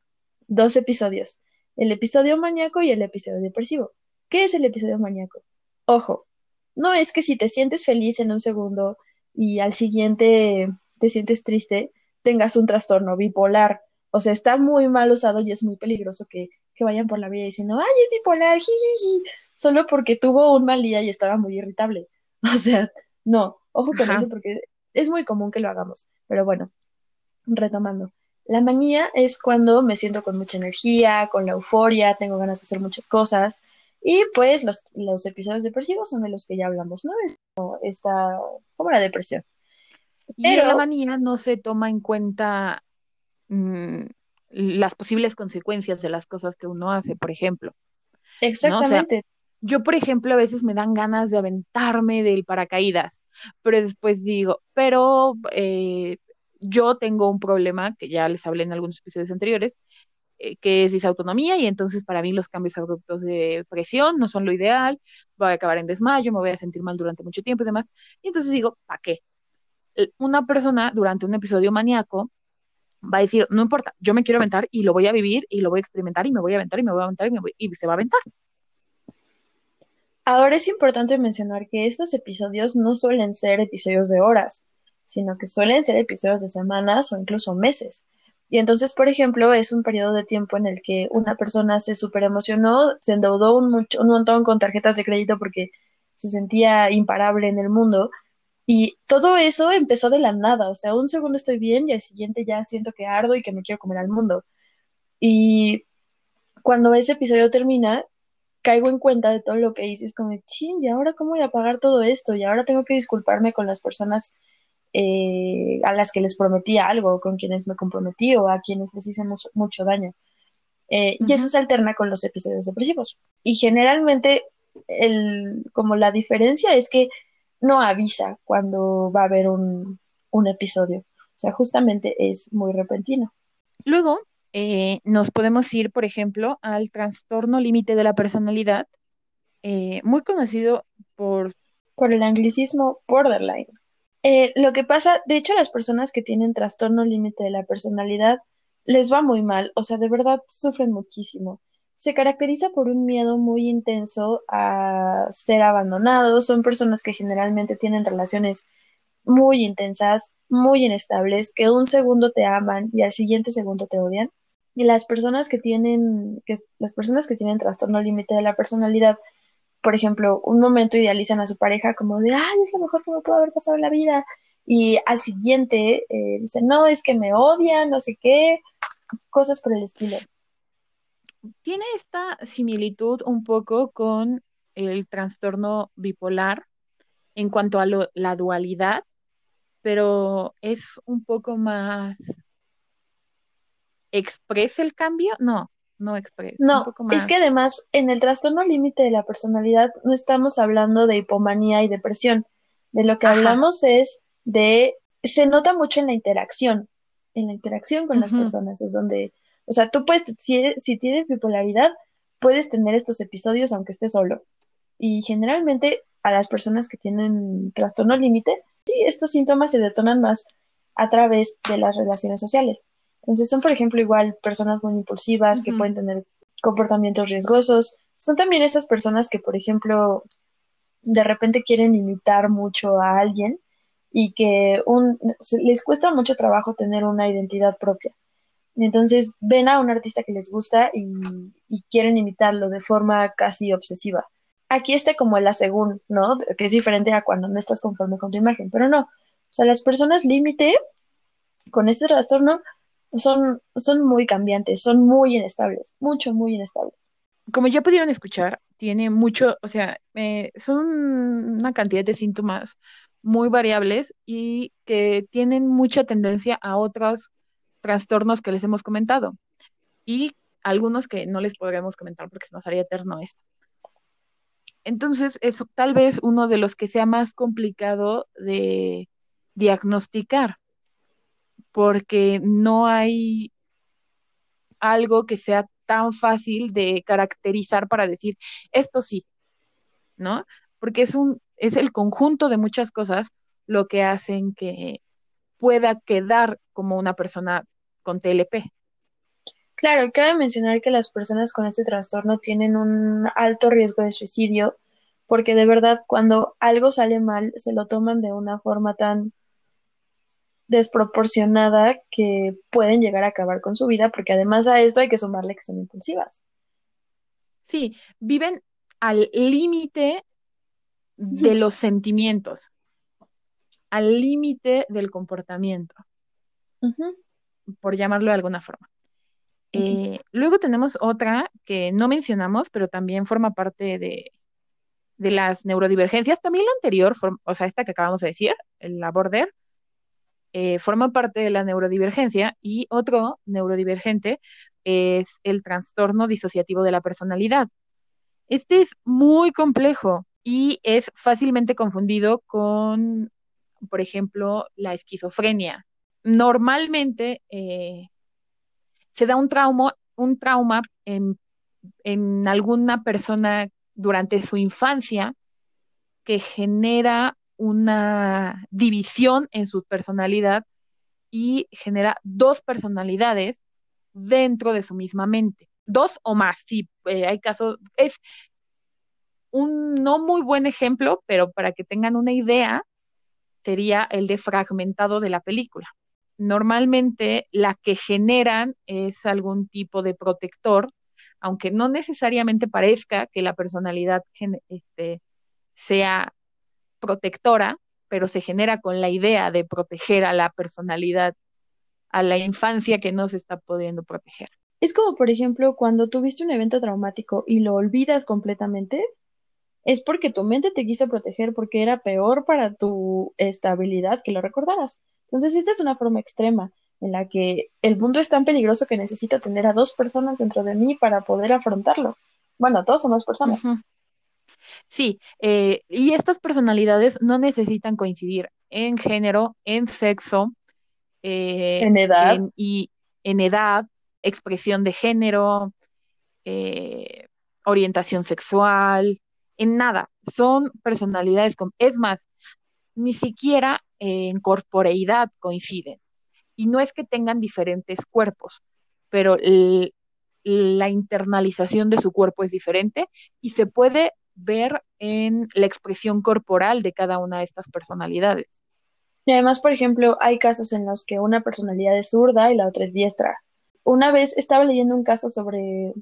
dos episodios, el episodio maníaco y el episodio depresivo. ¿Qué es el episodio maníaco? Ojo, no es que si te sientes feliz en un segundo y al siguiente te sientes triste, tengas un trastorno bipolar. O sea, está muy mal usado y es muy peligroso que, vayan por la vida diciendo, ay, es bipolar, jijiji, solo porque tuvo un mal día y estaba muy irritable. O sea, no, ojo con eso porque es muy común que lo hagamos. Pero bueno, retomando. La manía es cuando me siento con mucha energía, con la euforia, tengo ganas de hacer muchas cosas Y pues los, los episodios depresivos son de los que ya hablamos, ¿no? Es como esta, como la depresión. Y en la Pero, manía no se toma en cuenta mm, las posibles consecuencias de las cosas que uno hace, por ejemplo, ¿no? O sea, exactamente, yo, por ejemplo, a veces me dan ganas de aventarme del paracaídas, pero después digo, pero eh, yo tengo un problema que ya les hablé en algunos episodios anteriores, eh, que es disautonomía, y entonces para mí los cambios abruptos de presión no son lo ideal, voy a acabar en desmayo, me voy a sentir mal durante mucho tiempo y demás. Y entonces digo, ¿para qué? Una persona durante un episodio maníaco va a decir, no importa, yo me quiero aventar y lo voy a vivir y lo voy a experimentar y me voy a aventar y me voy a aventar y, me voy- y se va a aventar. ahora es importante mencionar que estos episodios no suelen ser episodios de horas, sino que suelen ser episodios de semanas o incluso meses. Y entonces, por ejemplo, es un periodo de tiempo en el que una persona se super emocionó, se endeudó un, mucho- un montón con tarjetas de crédito porque se sentía imparable en el mundo. Y todo eso empezó de la nada, o sea, un segundo estoy bien y al siguiente ya siento que ardo y que me quiero comer al mundo. Y cuando ese episodio termina, caigo en cuenta de todo lo que hice, es como, chin, ¿y ahora cómo voy a pagar todo esto? Y ahora tengo que disculparme con las personas eh, a las que les prometí algo, con quienes me comprometí o a quienes les hice mucho, mucho daño. Eh, y eso se alterna con los episodios depresivos. Y generalmente, el, como la diferencia es que no avisa cuando va a haber un, un episodio. O sea, justamente es muy repentino. Luego, eh, nos podemos ir, por ejemplo, al trastorno límite de la personalidad, eh, muy conocido por... Por el anglicismo borderline. Eh, lo que pasa, de hecho, las personas que tienen trastorno límite de la personalidad les va muy mal, o sea, de verdad sufren muchísimo. Se caracteriza por un miedo muy intenso a ser abandonados, son personas que generalmente tienen relaciones muy intensas, muy inestables, que un segundo te aman y al siguiente segundo te odian. Y las personas que tienen, que, las personas que tienen trastorno límite de la personalidad por ejemplo, un momento idealizan a su pareja como de, ay, es lo mejor que me pudo haber pasado en la vida. Y al siguiente eh, dicen, no, es que me odian, no sé qué, cosas por el estilo. Tiene esta similitud un poco con el trastorno bipolar en cuanto a lo- la dualidad, pero es un poco más expresa el cambio. No, no No, es que más. además en el trastorno límite de la personalidad no estamos hablando de hipomanía y depresión. De lo que Ajá. hablamos es de, se nota mucho en la interacción, en la interacción con las personas, es donde, o sea, tú puedes, si, eres- si tienes bipolaridad, puedes tener estos episodios aunque estés solo. Y generalmente a las personas que tienen trastorno límite, sí, estos síntomas se detonan más a través de las relaciones sociales. Entonces son, por ejemplo, igual personas muy impulsivas que pueden tener comportamientos riesgosos. Son también esas personas que, por ejemplo, de repente quieren imitar mucho a alguien y que un, les cuesta mucho trabajo tener una identidad propia. Entonces ven a un artista que les gusta y, y quieren imitarlo de forma casi obsesiva. Aquí está como el asegún, ¿no? Que es diferente a cuando no estás conforme con tu imagen, pero no. O sea, las personas límite con este trastorno son, son muy cambiantes, son muy inestables, mucho, muy inestables. Como ya pudieron escuchar, tiene mucho, o sea, eh, son una cantidad de síntomas muy variables y que tienen mucha tendencia a otros trastornos que les hemos comentado y algunos que no les podremos comentar porque se nos haría eterno esto. Entonces, es tal vez uno de los que sea más complicado de diagnosticar porque no hay algo que sea tan fácil de caracterizar para decir esto sí, ¿no? Porque es un, es el conjunto de muchas cosas lo que hacen que pueda quedar como una persona con TLP. Claro, cabe mencionar que las personas con este trastorno tienen un alto riesgo de suicidio porque de verdad cuando algo sale mal se lo toman de una forma tan desproporcionada que pueden llegar a acabar con su vida porque además a esto hay que sumarle que son impulsivas. Sí, viven al límite de los sentimientos, al límite del comportamiento, por llamarlo de alguna forma. Eh, luego tenemos otra que no mencionamos, pero también forma parte de, de las neurodivergencias. También la anterior, o sea, esta que acabamos de decir, la border, eh, forma parte de la neurodivergencia y otro neurodivergente es el trastorno disociativo de la personalidad. Este es muy complejo y es fácilmente confundido con, por ejemplo, la esquizofrenia. Normalmente eh, se da un trauma, en alguna persona durante su infancia que genera una división en su personalidad y genera dos personalidades dentro de su misma mente. Dos o más, sí, eh, hay casos, es un no muy buen ejemplo, pero para que tengan una idea, sería el de fragmentado de la película. Normalmente la que generan es algún tipo de protector, aunque no necesariamente parezca que la personalidad este, sea protectora, pero se genera con la idea de proteger a la personalidad, a la infancia que no se está pudiendo proteger. Es como, por ejemplo, cuando tuviste un evento traumático y lo olvidas completamente, es porque tu mente te quiso proteger porque era peor para tu estabilidad que lo recordaras. Entonces, esta es una forma extrema en la que el mundo es tan peligroso que necesito tener a dos personas dentro de mí para poder afrontarlo. Bueno, todos somos personas. Sí, eh, y estas personalidades no necesitan coincidir en género, en sexo, eh, en edad y en edad, expresión de género, eh, orientación sexual, en nada. Son personalidades, con, es más, ni siquiera en corporeidad coinciden. Y no es que tengan diferentes cuerpos, pero la internalización de su cuerpo es diferente y se puede ver en la expresión corporal de cada una de estas personalidades. Y además, por ejemplo, hay casos en los que una personalidad es zurda y la otra es diestra. Una vez estaba leyendo un caso sobre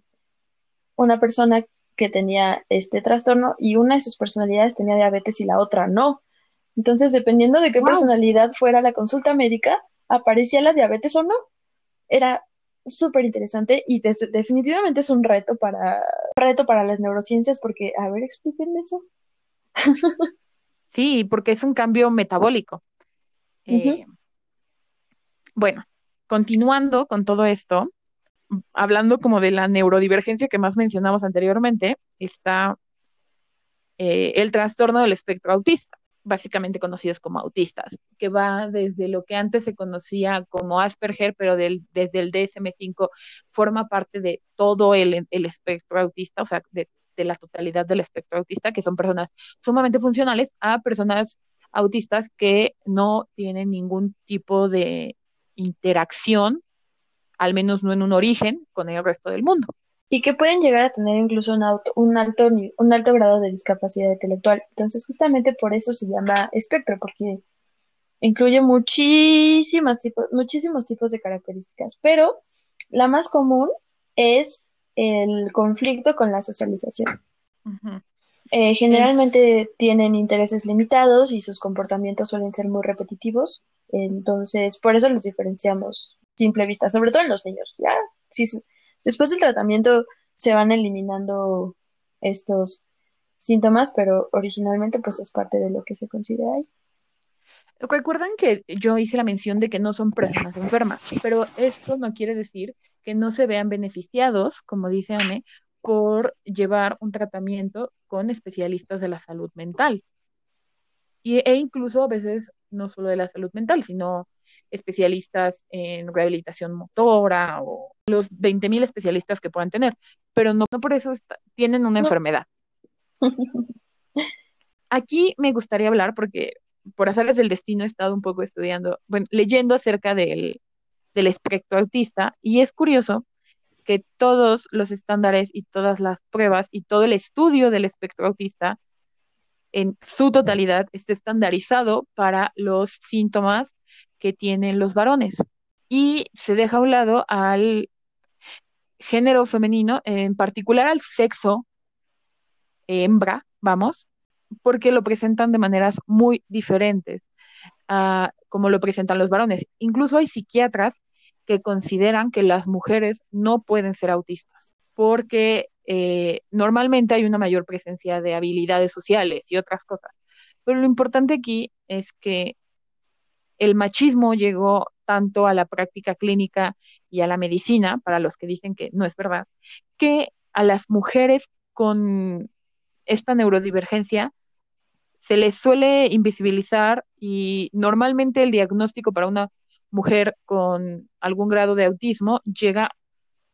una persona que tenía este trastorno y una de sus personalidades tenía diabetes y la otra no. Entonces, dependiendo de qué personalidad fuera la consulta médica, aparecía la diabetes o no. Era súper interesante y definitivamente es un reto para, reto para las neurociencias porque, a ver, explíquenme eso. sí, porque es un cambio metabólico. Eh, bueno, continuando con todo esto, hablando como de la neurodivergencia que más mencionamos anteriormente, está eh, el trastorno del espectro autista básicamente conocidos como autistas, que va desde lo que antes se conocía como Asperger, pero del, desde el DSM5 forma parte de todo el, espectro autista, o sea, de, la totalidad del espectro autista, que son personas sumamente funcionales a personas autistas que no tienen ningún tipo de interacción, al menos no en un origen, con el resto del mundo y que pueden llegar a tener incluso un, un, alto, un alto grado de discapacidad intelectual. Entonces, justamente por eso se llama espectro, porque incluye muchísimos tipos, muchísimos tipos de características, pero la más común es el conflicto con la socialización. Eh, generalmente tienen intereses limitados y sus comportamientos suelen ser muy repetitivos, entonces por eso los diferenciamos simple vista, sobre todo en los niños. Ya, si, Después del tratamiento se van eliminando estos síntomas, pero originalmente pues es parte de lo que se considera ahí. Recuerdan que yo hice la mención de que no son personas enfermas, pero esto no quiere decir que no se vean beneficiados, como dice Ame, por llevar un tratamiento con especialistas de la salud mental. Y, e incluso a veces no solo de la salud mental, sino especialistas en rehabilitación motora o los 20.000 especialistas que puedan tener, pero no, por eso tienen una enfermedad. Aquí me gustaría hablar porque por hacerles del destino he estado un poco estudiando, bueno, leyendo acerca del, del espectro autista y es curioso que todos los estándares y todas las pruebas y todo el estudio del espectro autista en su totalidad está estandarizado para los síntomas que tienen los varones y se deja a un lado al género femenino, en particular al sexo hembra, vamos, porque lo presentan de maneras muy diferentes a como lo presentan los varones. Incluso hay psiquiatras que que consideran que las mujeres no pueden ser autistas, porque eh, normalmente hay una mayor presencia de habilidades sociales y otras cosas. Pero lo importante aquí es que el machismo llegó tanto a la práctica clínica y a la medicina, para los que dicen que no es verdad, que a las mujeres con esta neurodivergencia se les suele invisibilizar y normalmente el diagnóstico para una mujer con algún grado de autismo llega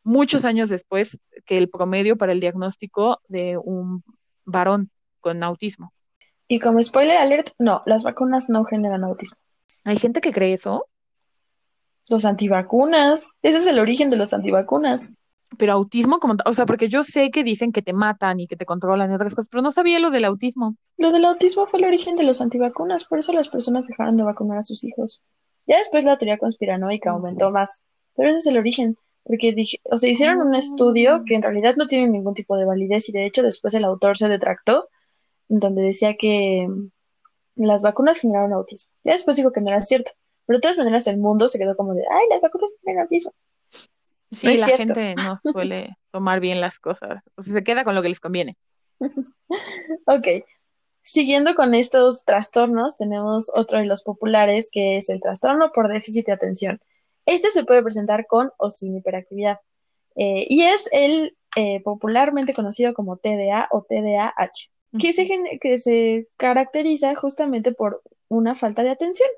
muchos años después que el promedio para el diagnóstico de un varón con autismo. Y como spoiler alert, no, las vacunas no generan autismo. Hay gente que cree eso. Los antivacunas, ese es el origen de los antivacunas. Pero autismo como o sea, porque yo sé que dicen que te matan y que te controlan y otras cosas, pero no sabía lo del autismo. Lo del autismo fue el origen de los antivacunas, por eso las personas dejaron de vacunar a sus hijos. Ya después la teoría conspiranoica aumentó más, pero ese es el origen, porque dije, o sea, hicieron un estudio que en realidad no tiene ningún tipo de validez y de hecho después el autor se detractó, donde decía que las vacunas generaron autismo. Ya después dijo que no era cierto, pero de todas maneras el mundo se quedó como de, ay, las vacunas generan autismo. Sí, la gente no suele tomar bien las cosas. O sea, se queda con lo que les conviene. ok. Siguiendo con estos trastornos, tenemos otro de los populares que es el trastorno por déficit de atención. Este se puede presentar con o sin hiperactividad eh, y es el eh, popularmente conocido como TDA o TDAH, que, se, que se caracteriza justamente por una falta de atención.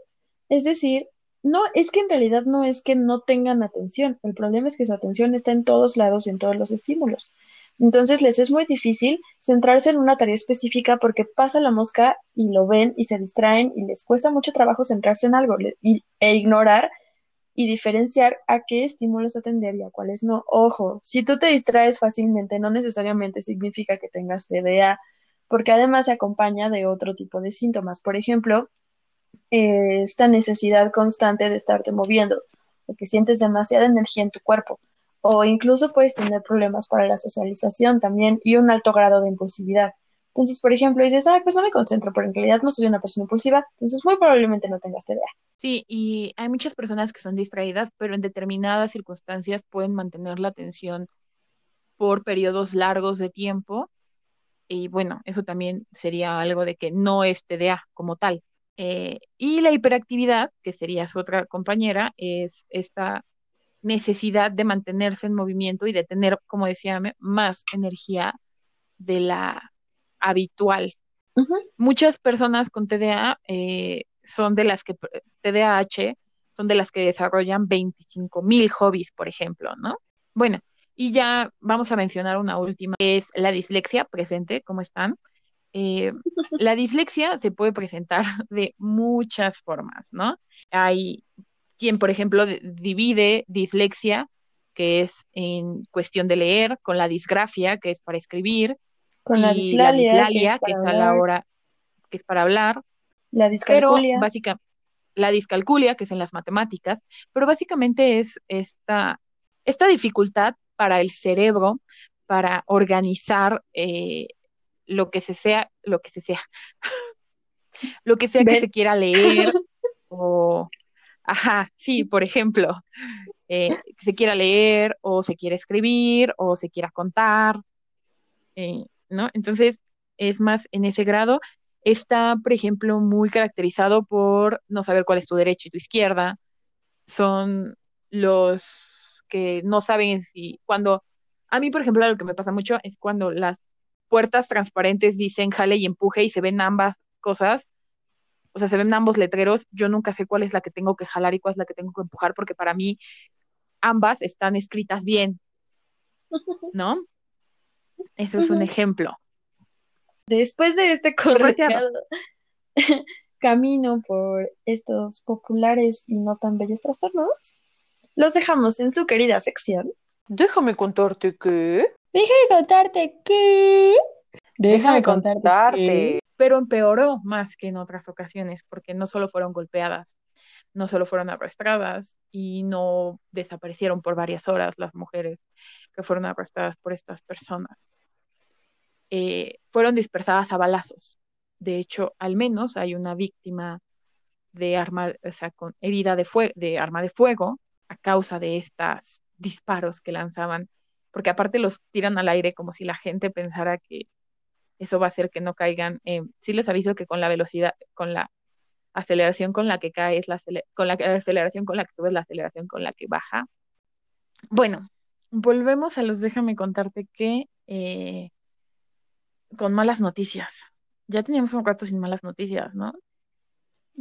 Es decir, no, es que en realidad no es que no tengan atención, el problema es que su atención está en todos lados y en todos los estímulos. Entonces les es muy difícil centrarse en una tarea específica porque pasa la mosca y lo ven y se distraen y les cuesta mucho trabajo centrarse en algo e ignorar y diferenciar a qué estímulos atender y a cuáles no. Ojo, si tú te distraes fácilmente, no necesariamente significa que tengas TDA, porque además se acompaña de otro tipo de síntomas. Por ejemplo, eh, esta necesidad constante de estarte moviendo, porque sientes demasiada energía en tu cuerpo, o incluso puedes tener problemas para la socialización también y un alto grado de impulsividad. Entonces, por ejemplo, dices, ah, pues no me concentro, pero en realidad no soy una persona impulsiva, entonces muy probablemente no tengas TDA. Sí, y hay muchas personas que son distraídas, pero en determinadas circunstancias pueden mantener la atención por periodos largos de tiempo. Y bueno, eso también sería algo de que no es TDA como tal. Eh, y la hiperactividad, que sería su otra compañera, es esta necesidad de mantenerse en movimiento y de tener, como decía, más energía de la habitual. Muchas personas con TDA eh, son de las que, TDAH, son de las que desarrollan 25 mil hobbies, por ejemplo, ¿no? Bueno, y ya vamos a mencionar una última, que es la dislexia presente, ¿cómo están? Eh, la dislexia se puede presentar de muchas formas, ¿no? Hay quien, por ejemplo, divide dislexia, que es en cuestión de leer, con la disgrafia, que es para escribir, con la dislalia, que, es, a la hora, que es para hablar, la discalculia. básica, la discalculia, que es en las matemáticas, pero básicamente es esta, esta dificultad para el cerebro para organizar eh, lo que se sea, lo que se sea, lo que sea que se quiera leer o, ajá, sí, por ejemplo, eh, que se quiera leer o se quiera escribir o se quiera contar, eh, ¿no? Entonces, es más en ese grado. Está, por ejemplo, muy caracterizado por no saber cuál es tu derecha y tu izquierda. Son los que no saben si cuando a mí, por ejemplo, lo que me pasa mucho es cuando las puertas transparentes dicen jale y empuje y se ven ambas cosas, o sea, se ven ambos letreros, yo nunca sé cuál es la que tengo que jalar y cuál es la que tengo que empujar, porque para mí ambas están escritas bien, ¿no? Eso es un ejemplo. Después de este correteado camino por estos populares y no tan bellos trastornos, los dejamos en su querida sección. Déjame contarte que Déjame contarte que. Déjame contarte. Pero empeoró más que en otras ocasiones, porque no solo fueron golpeadas, no solo fueron arrastradas y no desaparecieron por varias horas las mujeres que fueron arrastradas por estas personas. Eh, fueron dispersadas a balazos. De hecho, al menos hay una víctima de arma, o sea, con herida de, de arma de fuego a causa de estos disparos que lanzaban, porque aparte los tiran al aire como si la gente pensara que eso va a hacer que no caigan. Eh, sí les aviso que con la velocidad, con la aceleración con la que cae es la con la aceleración con la que sube es la aceleración con la que baja. Bueno, volvemos a los déjame contarte que eh, con malas noticias. Ya teníamos un rato sin malas noticias, ¿no?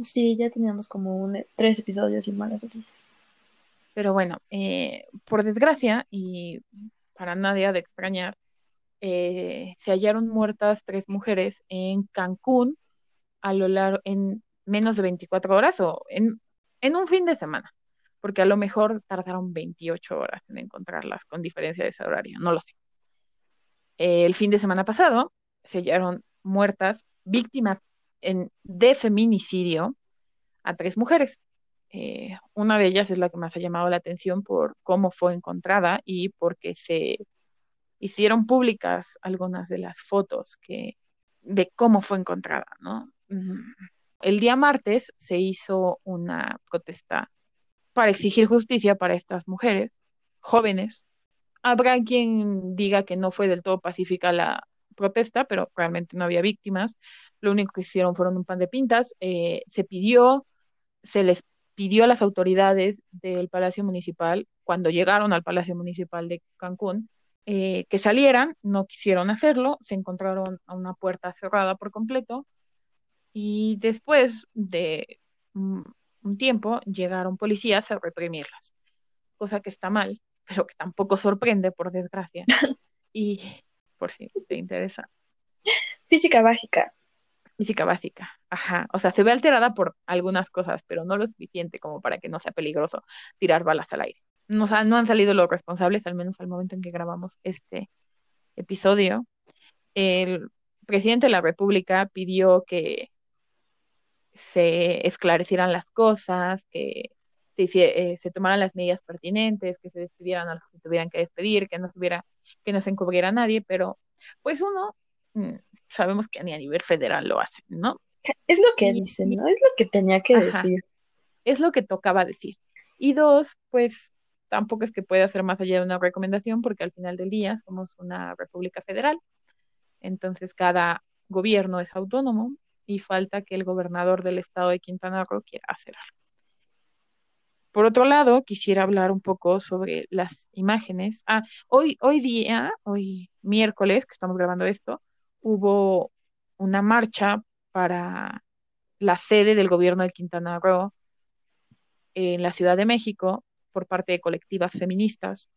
Sí, ya teníamos como un, tres episodios sin malas noticias. Pero bueno, eh, por desgracia, y para nadie de extrañar, eh, se hallaron muertas tres mujeres en Cancún a lo largo, en menos de 24 horas o en, en un fin de semana, porque a lo mejor tardaron 28 horas en encontrarlas con diferencia de ese horario, no lo sé. el fin de semana pasado se hallaron muertas víctimas en, de feminicidio a tres mujeres. Eh, una de ellas es la que más ha llamado la atención por cómo fue encontrada y porque se hicieron públicas algunas de las fotos que, de cómo fue encontrada, ¿no? El día martes se hizo una protesta para exigir justicia para estas mujeres jóvenes. Habrá quien diga que no fue del todo pacífica la protesta, pero realmente no había víctimas. Lo único que hicieron fueron un pan de pintas. Eh, se pidió, se les pidió a las autoridades del Palacio Municipal, cuando llegaron al Palacio Municipal de Cancún, eh, que salieran, no quisieron hacerlo, se encontraron a una puerta cerrada por completo y después de un tiempo llegaron policías a reprimirlas, cosa que está mal, pero que tampoco sorprende, por desgracia. y por si te interesa. Física básica. Física básica, ajá. O sea, se ve alterada por algunas cosas, pero no lo suficiente como para que no sea peligroso tirar balas al aire. No, han salido los responsables, al menos al momento en que grabamos este episodio. El presidente de la República pidió que se esclarecieran las cosas, que se, eh, tomaran las medidas pertinentes, que se despidieran a los que tuvieran que despedir, que no, que no se encubriera nadie, pero pues uno mm, sabemos que ni a nivel federal lo hacen, ¿no? Es lo que dicen, ¿no? Es lo que tenía que decir. Es lo que tocaba decir. Y dos, pues tampoco es que pueda ser más allá de una recomendación, porque al final del día somos una república federal. Entonces cada gobierno es autónomo y falta que el gobernador del estado de Quintana Roo quiera hacer algo. Por otro lado, quisiera hablar un poco sobre las imágenes. Ah, hoy, hoy día, hoy miércoles, que estamos grabando esto, hubo una marcha para la sede del gobierno de Quintana Roo en la Ciudad de México por parte de colectivas feministas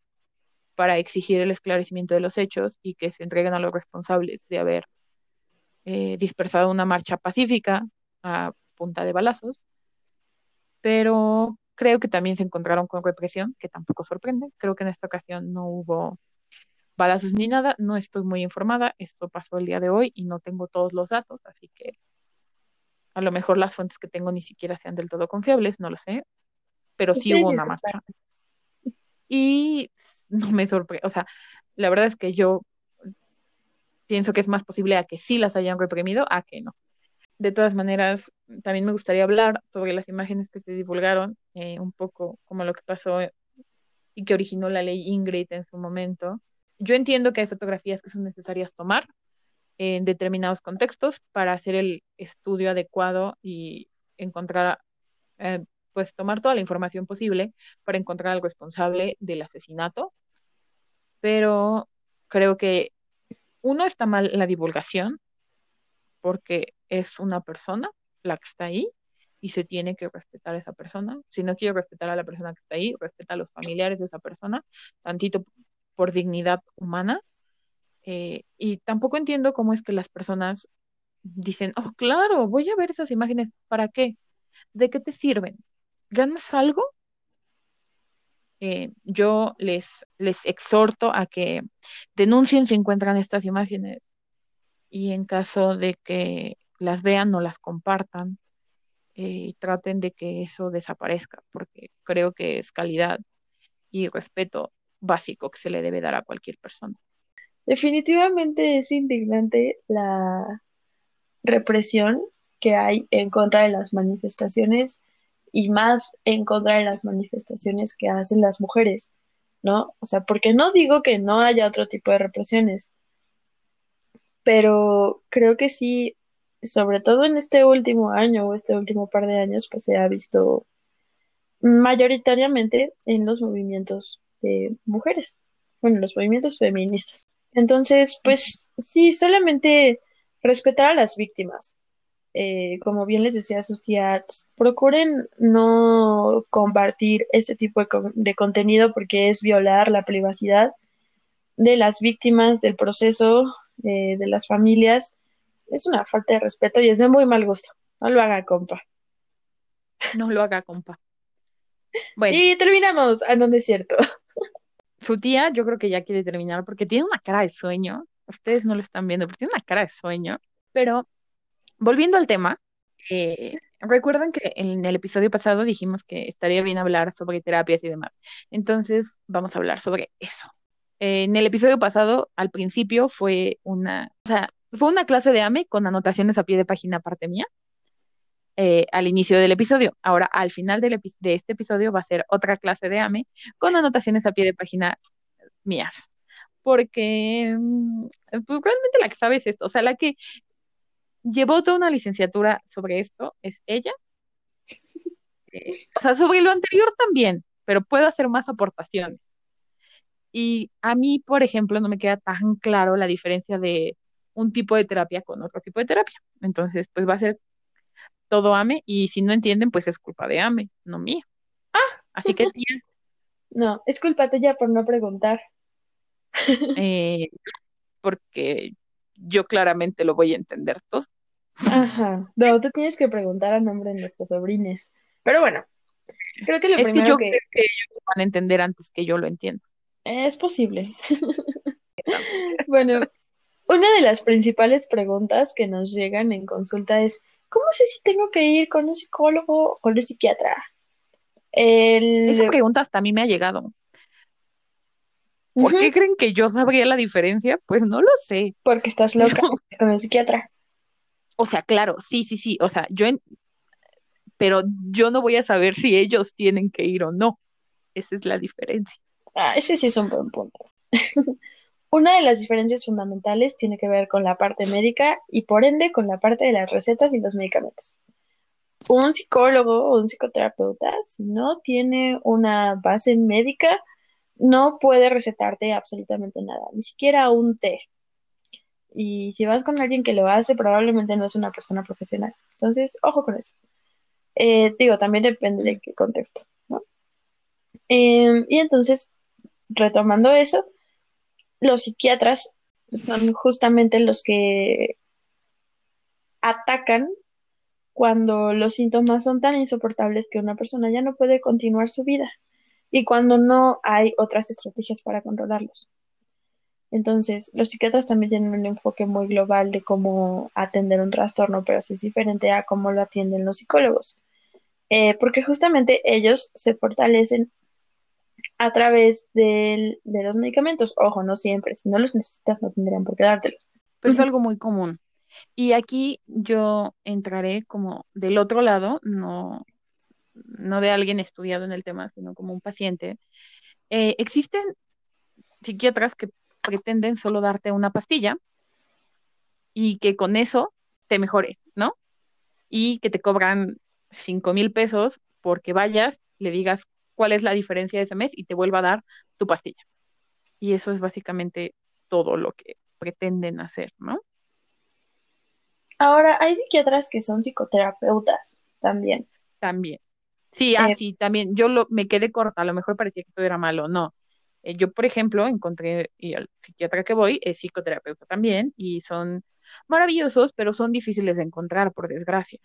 para exigir el esclarecimiento de los hechos y que se entreguen a los responsables de haber eh, dispersado una marcha pacífica a punta de balazos, pero creo que también se encontraron con represión, que tampoco sorprende. Creo que en esta ocasión no hubo balazos ni nada, no estoy muy informada, esto pasó el día de hoy y no tengo todos los datos, así que a lo mejor las fuentes que tengo ni siquiera sean del todo confiables, no lo sé, pero sí, hubo una marcha. Y no me sorprende, o sea, la verdad es que yo pienso que es más posible a que sí las hayan reprimido a que no. De todas maneras, también me gustaría hablar sobre las imágenes que se divulgaron, eh, un poco como lo que pasó y que originó la ley Ingrid en su momento. Yo entiendo que hay fotografías que son necesarias tomar en determinados contextos para hacer el estudio adecuado y encontrar, eh, pues tomar toda la información posible para encontrar al responsable del asesinato. Pero creo que uno está mal la divulgación, porque es una persona la que está ahí y se tiene que respetar a esa persona. Si no quiero respetar a la persona que está ahí, respeta a los familiares de esa persona, tantito por dignidad humana. Eh, y tampoco entiendo cómo es que las personas dicen, oh, claro, voy a ver esas imágenes, ¿para qué? ¿De qué te sirven? ¿Ganas algo? Eh, yo les, les exhorto a que denuncien si encuentran estas imágenes y en caso de que las vean no las compartan eh, y traten de que eso desaparezca porque creo que es calidad y respeto básico que se le debe dar a cualquier persona. Definitivamente es indignante la represión que hay en contra de las manifestaciones y más en contra de las manifestaciones que hacen las mujeres, ¿no? O sea, porque no digo que no haya otro tipo de represiones, pero creo que sí, sobre todo en este último año o este último par de años, pues se ha visto mayoritariamente en los movimientos de mujeres, bueno, los movimientos feministas. Entonces, pues sí, solamente respetar a las víctimas. Eh, como bien les decía a sus tías, procuren no compartir este tipo de, contenido porque es violar la privacidad de las víctimas, del proceso, eh, de las familias. Es una falta de respeto y es de muy mal gusto. No lo haga, compa. No lo haga, compa. Bueno. Y terminamos. Ah, no, es cierto. Su tía, yo creo que ya quiere terminar porque tiene una cara de sueño. Ustedes no lo están viendo, pero tiene una cara de sueño. Pero volviendo al tema, eh, recuerdan que en el episodio pasado dijimos que estaría bien hablar sobre terapias y demás. Entonces, vamos a hablar sobre eso. en el episodio pasado, al principio, fue una, o sea, fue una clase de AME con anotaciones a pie de página parte mía. Eh, al inicio del episodio. Ahora, al final del de este episodio va a ser otra clase de AME con anotaciones a pie de página mías. Porque, mm, pues realmente la que sabe es esto, o sea, la que llevó toda una licenciatura sobre esto es ella. Eh, o sea, sobre lo anterior también, pero puedo hacer más aportaciones. Y a mí, por ejemplo, no me queda tan claro la diferencia de un tipo de terapia con otro tipo de terapia. Entonces, pues va a ser todo AME y si no entienden, pues es culpa de AME, no mía. Ah. Así que No, es culpa tuya por no preguntar. Eh, porque yo claramente lo voy a entender todo. Ajá. No, tú tienes que preguntar a nombre de nuestros sobrines. Pero bueno, creo que lo es primero que yo creo que ellos van a entender antes que yo lo entiendo. Es posible. bueno, una de las principales preguntas que nos llegan en consulta es, ¿cómo sé si tengo que ir con un psicólogo o con un psiquiatra? Esa pregunta hasta a mí me ha llegado. ¿Por qué creen que yo sabría la diferencia? Pues no lo sé. Porque estás loca con el psiquiatra. O sea, claro, sí, sí, sí. O sea, yo pero yo no voy a saber si ellos tienen que ir o no. Esa es la diferencia. Ah, ese sí es un buen punto. Una de las diferencias fundamentales tiene que ver con la parte médica y por ende con la parte de las recetas y los medicamentos. Un psicólogo o un psicoterapeuta, si no tiene una base médica, no puede recetarte absolutamente nada, ni siquiera un té. Y si vas con alguien que lo hace, probablemente no es una persona profesional. Entonces, ojo con eso. Eh, digo, también depende de qué contexto. Em, y entonces, retomando eso, los psiquiatras son justamente los que atacan cuando los síntomas son tan insoportables que una persona ya no puede continuar su vida y cuando no hay otras estrategias para controlarlos. Entonces, los psiquiatras también tienen un enfoque muy global de cómo atender un trastorno, pero sí es diferente a cómo lo atienden los psicólogos. Eh, porque justamente ellos se fortalecen a través de los medicamentos. Ojo, no siempre. Si no los necesitas, no tendrían por qué dártelos. Pero es algo muy común. Y aquí yo entraré como del otro lado, no, no de alguien estudiado en el tema, sino como un paciente. Eh, existen psiquiatras que pretenden solo darte una pastilla y que con eso te mejores, ¿no? Y que te cobran cinco mil pesos porque vayas, le digas cuál es la diferencia de ese mes y te vuelva a dar tu pastilla. Y eso es básicamente todo lo que pretenden hacer, ¿no? Ahora, hay psiquiatras que son psicoterapeutas también. También. Sí, así, ah, también. Yo lo, me quedé corta, a lo mejor parecía que todo era malo, no. Eh, yo, por ejemplo, encontré, y el psiquiatra que voy es psicoterapeuta también, y son maravillosos, pero son difíciles de encontrar, por desgracia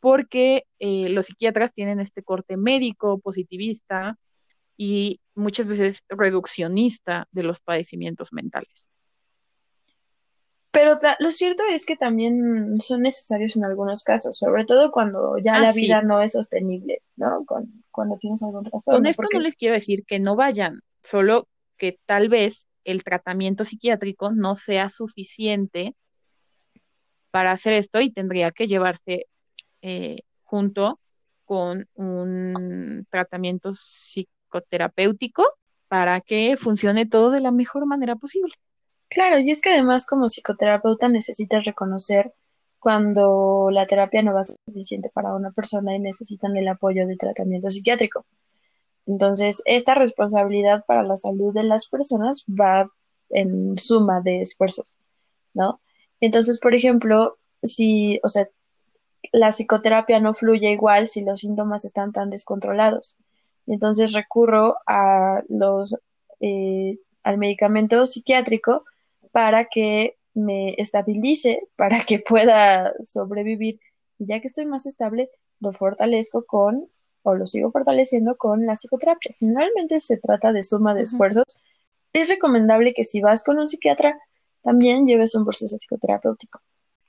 porque eh, los psiquiatras tienen este corte médico, positivista y muchas veces reduccionista de los padecimientos mentales. Pero lo cierto es que también son necesarios en algunos casos, sobre todo cuando ya ah, la vida no es sostenible, ¿no? Cuando, tienes algún trastorno. Con esto no les quiero decir que no vayan, solo que tal vez el tratamiento psiquiátrico no sea suficiente para hacer esto y tendría que llevarse eh, junto con un tratamiento psicoterapéutico para que funcione todo de la mejor manera posible. Claro, y es que además como psicoterapeuta necesitas reconocer cuando la terapia no va a ser suficiente para una persona y necesitan el apoyo de tratamiento psiquiátrico. Entonces, esta responsabilidad para la salud de las personas va en suma de esfuerzos, ¿no? Entonces, por ejemplo, si, o sea, la psicoterapia no fluye igual si los síntomas están tan descontrolados. Entonces recurro a los, eh, al medicamento psiquiátrico para que me estabilice, para que pueda sobrevivir. Y ya que estoy más estable, lo fortalezco con, o lo sigo fortaleciendo con la psicoterapia. Generalmente se trata de suma de esfuerzos. Es recomendable que si vas con un psiquiatra, también lleves un proceso psicoterapéutico.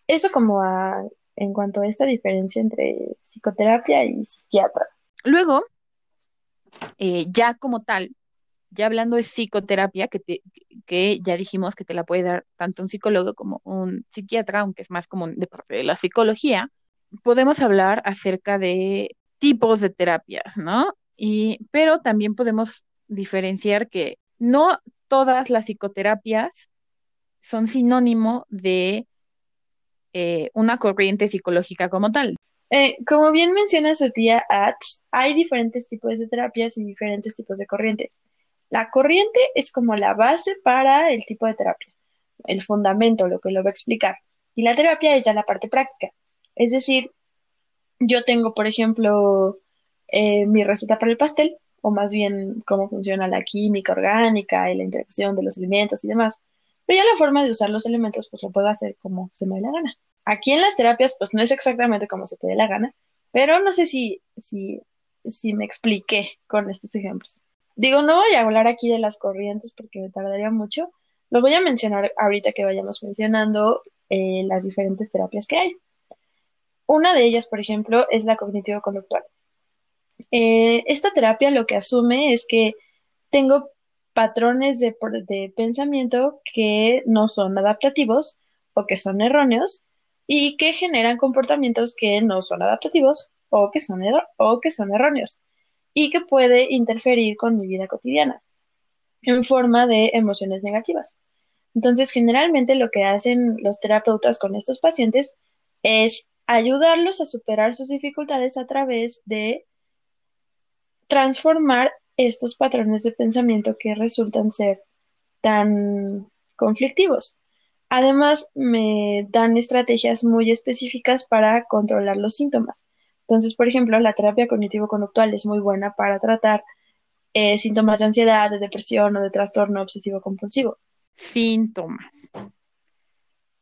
Eso como a, en cuanto a esta diferencia entre psicoterapia y psiquiatra. Luego, eh, ya como tal, ya hablando de psicoterapia, que, que ya dijimos que te la puede dar tanto un psicólogo como un psiquiatra, aunque es más común de parte de la psicología, podemos hablar acerca de tipos de terapias, ¿no? Y, pero también podemos diferenciar que no todas las psicoterapias son sinónimo de eh, una corriente psicológica como tal. Eh, como bien menciona su tía Ats, hay diferentes tipos de terapias y diferentes tipos de corrientes. La corriente es como la base para el tipo de terapia, el fundamento, lo que lo va a explicar. Y la terapia es ya la parte práctica. Es decir, yo tengo, por ejemplo, eh, mi receta para el pastel, o más bien cómo funciona la química orgánica y la interacción de los alimentos y demás. Pero ya la forma de usar los elementos, pues lo puedo hacer como se me dé la gana. Aquí en las terapias, pues no es exactamente como se te dé la gana, pero no sé si, si, si me expliqué con estos ejemplos. Digo, no voy a hablar aquí de las corrientes porque me tardaría mucho. Lo voy a mencionar ahorita que vayamos mencionando eh, las diferentes terapias que hay. Una de ellas, por ejemplo, es la cognitivo-conductual. Eh, esta terapia lo que asume es que tengo patrones de, pensamiento que no son adaptativos o que son erróneos y que generan comportamientos que no son adaptativos o que son, o que son erróneos y que puede interferir con mi vida cotidiana en forma de emociones negativas. Entonces, generalmente lo que hacen los terapeutas con estos pacientes es ayudarlos a superar sus dificultades a través de transformar estos patrones de pensamiento que resultan ser tan conflictivos. Además, me dan estrategias muy específicas para controlar los síntomas. Entonces, por ejemplo, la terapia cognitivo-conductual es muy buena para tratar eh, síntomas de ansiedad, de depresión o de trastorno obsesivo-compulsivo. Síntomas.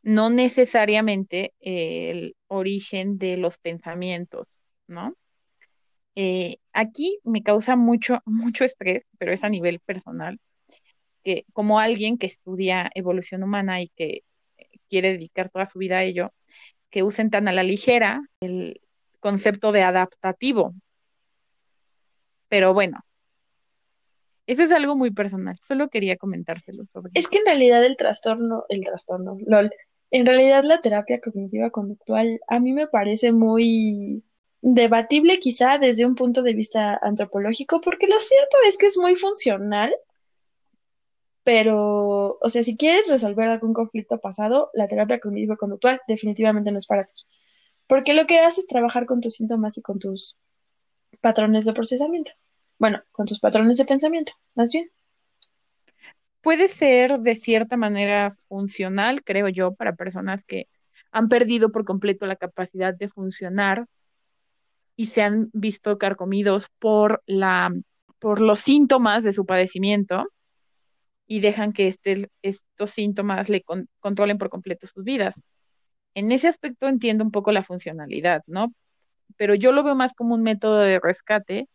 No necesariamente el origen de los pensamientos, ¿no? Eh, aquí me causa mucho, mucho estrés, pero es a nivel personal, que como alguien que estudia evolución humana y que quiere dedicar toda su vida a ello, que usen tan a la ligera el, concepto de adaptativo. Pero bueno, eso es algo muy personal. Solo quería comentárselo sobre. Es que en realidad el trastorno, el trastorno, lol, en realidad la terapia cognitiva conductual a mí me parece muy debatible quizá desde un punto de vista antropológico, porque lo cierto es que es muy funcional, pero, o sea, si quieres resolver algún conflicto pasado, la terapia cognitiva conductual definitivamente no es para ti. Porque lo que hace es trabajar con tus síntomas y con tus patrones de procesamiento. Bueno, con tus patrones de pensamiento, más bien. Puede ser de cierta manera funcional, creo yo, para personas que han perdido por completo la capacidad de funcionar y se han visto carcomidos por la por los síntomas de su padecimiento y dejan que este, estos síntomas le controlen por completo sus vidas en ese aspecto entiendo un poco la funcionalidad, ¿no? Pero yo lo veo más como un método de rescate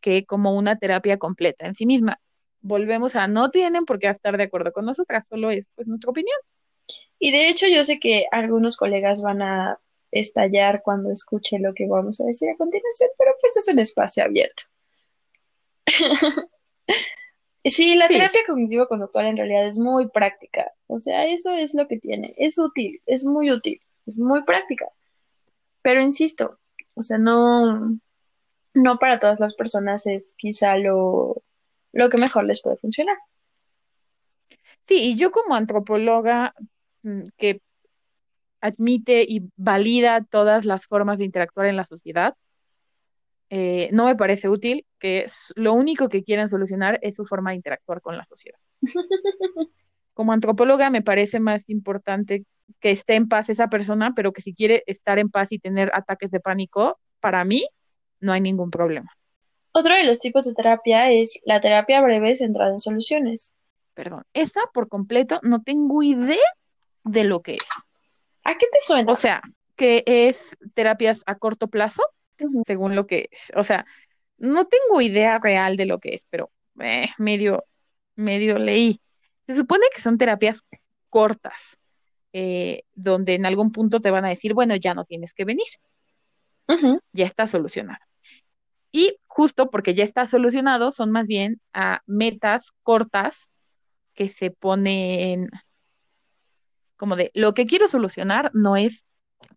que como una terapia completa en sí misma. Volvemos a no tienen por qué estar de acuerdo con nosotras, solo es pues nuestra opinión. Y de hecho yo sé que algunos colegas van a estallar cuando escuchen lo que vamos a decir a continuación, pero pues es un espacio abierto. Sí, la terapia cognitivo-conductual en realidad es muy práctica. O sea, eso es lo que tiene. Es útil, es muy útil, es muy práctica. Pero insisto, o sea, no, no para todas las personas es quizá lo, lo que mejor les puede funcionar. Sí, y yo como antropóloga mm, que admite y valida todas las formas de interactuar en la sociedad, eh, no me parece útil que lo único que quieren solucionar es su forma de interactuar con la sociedad. Como antropóloga me parece más importante que esté en paz esa persona, pero que si quiere estar en paz y tener ataques de pánico, para mí no hay ningún problema. Otro de los tipos de terapia es la terapia breve centrada en soluciones. Perdón, esa por completo no tengo idea de lo que es. ¿A qué te suena? O sea, que es terapias a corto plazo, según lo que es. O sea, no tengo idea real de lo que es, pero eh, medio, medio leí. Se supone que son terapias cortas, eh, donde en algún punto te van a decir, bueno, ya no tienes que venir, ya está solucionado. Y justo porque ya está solucionado, son más bien a metas cortas que se ponen como de, lo que quiero solucionar no es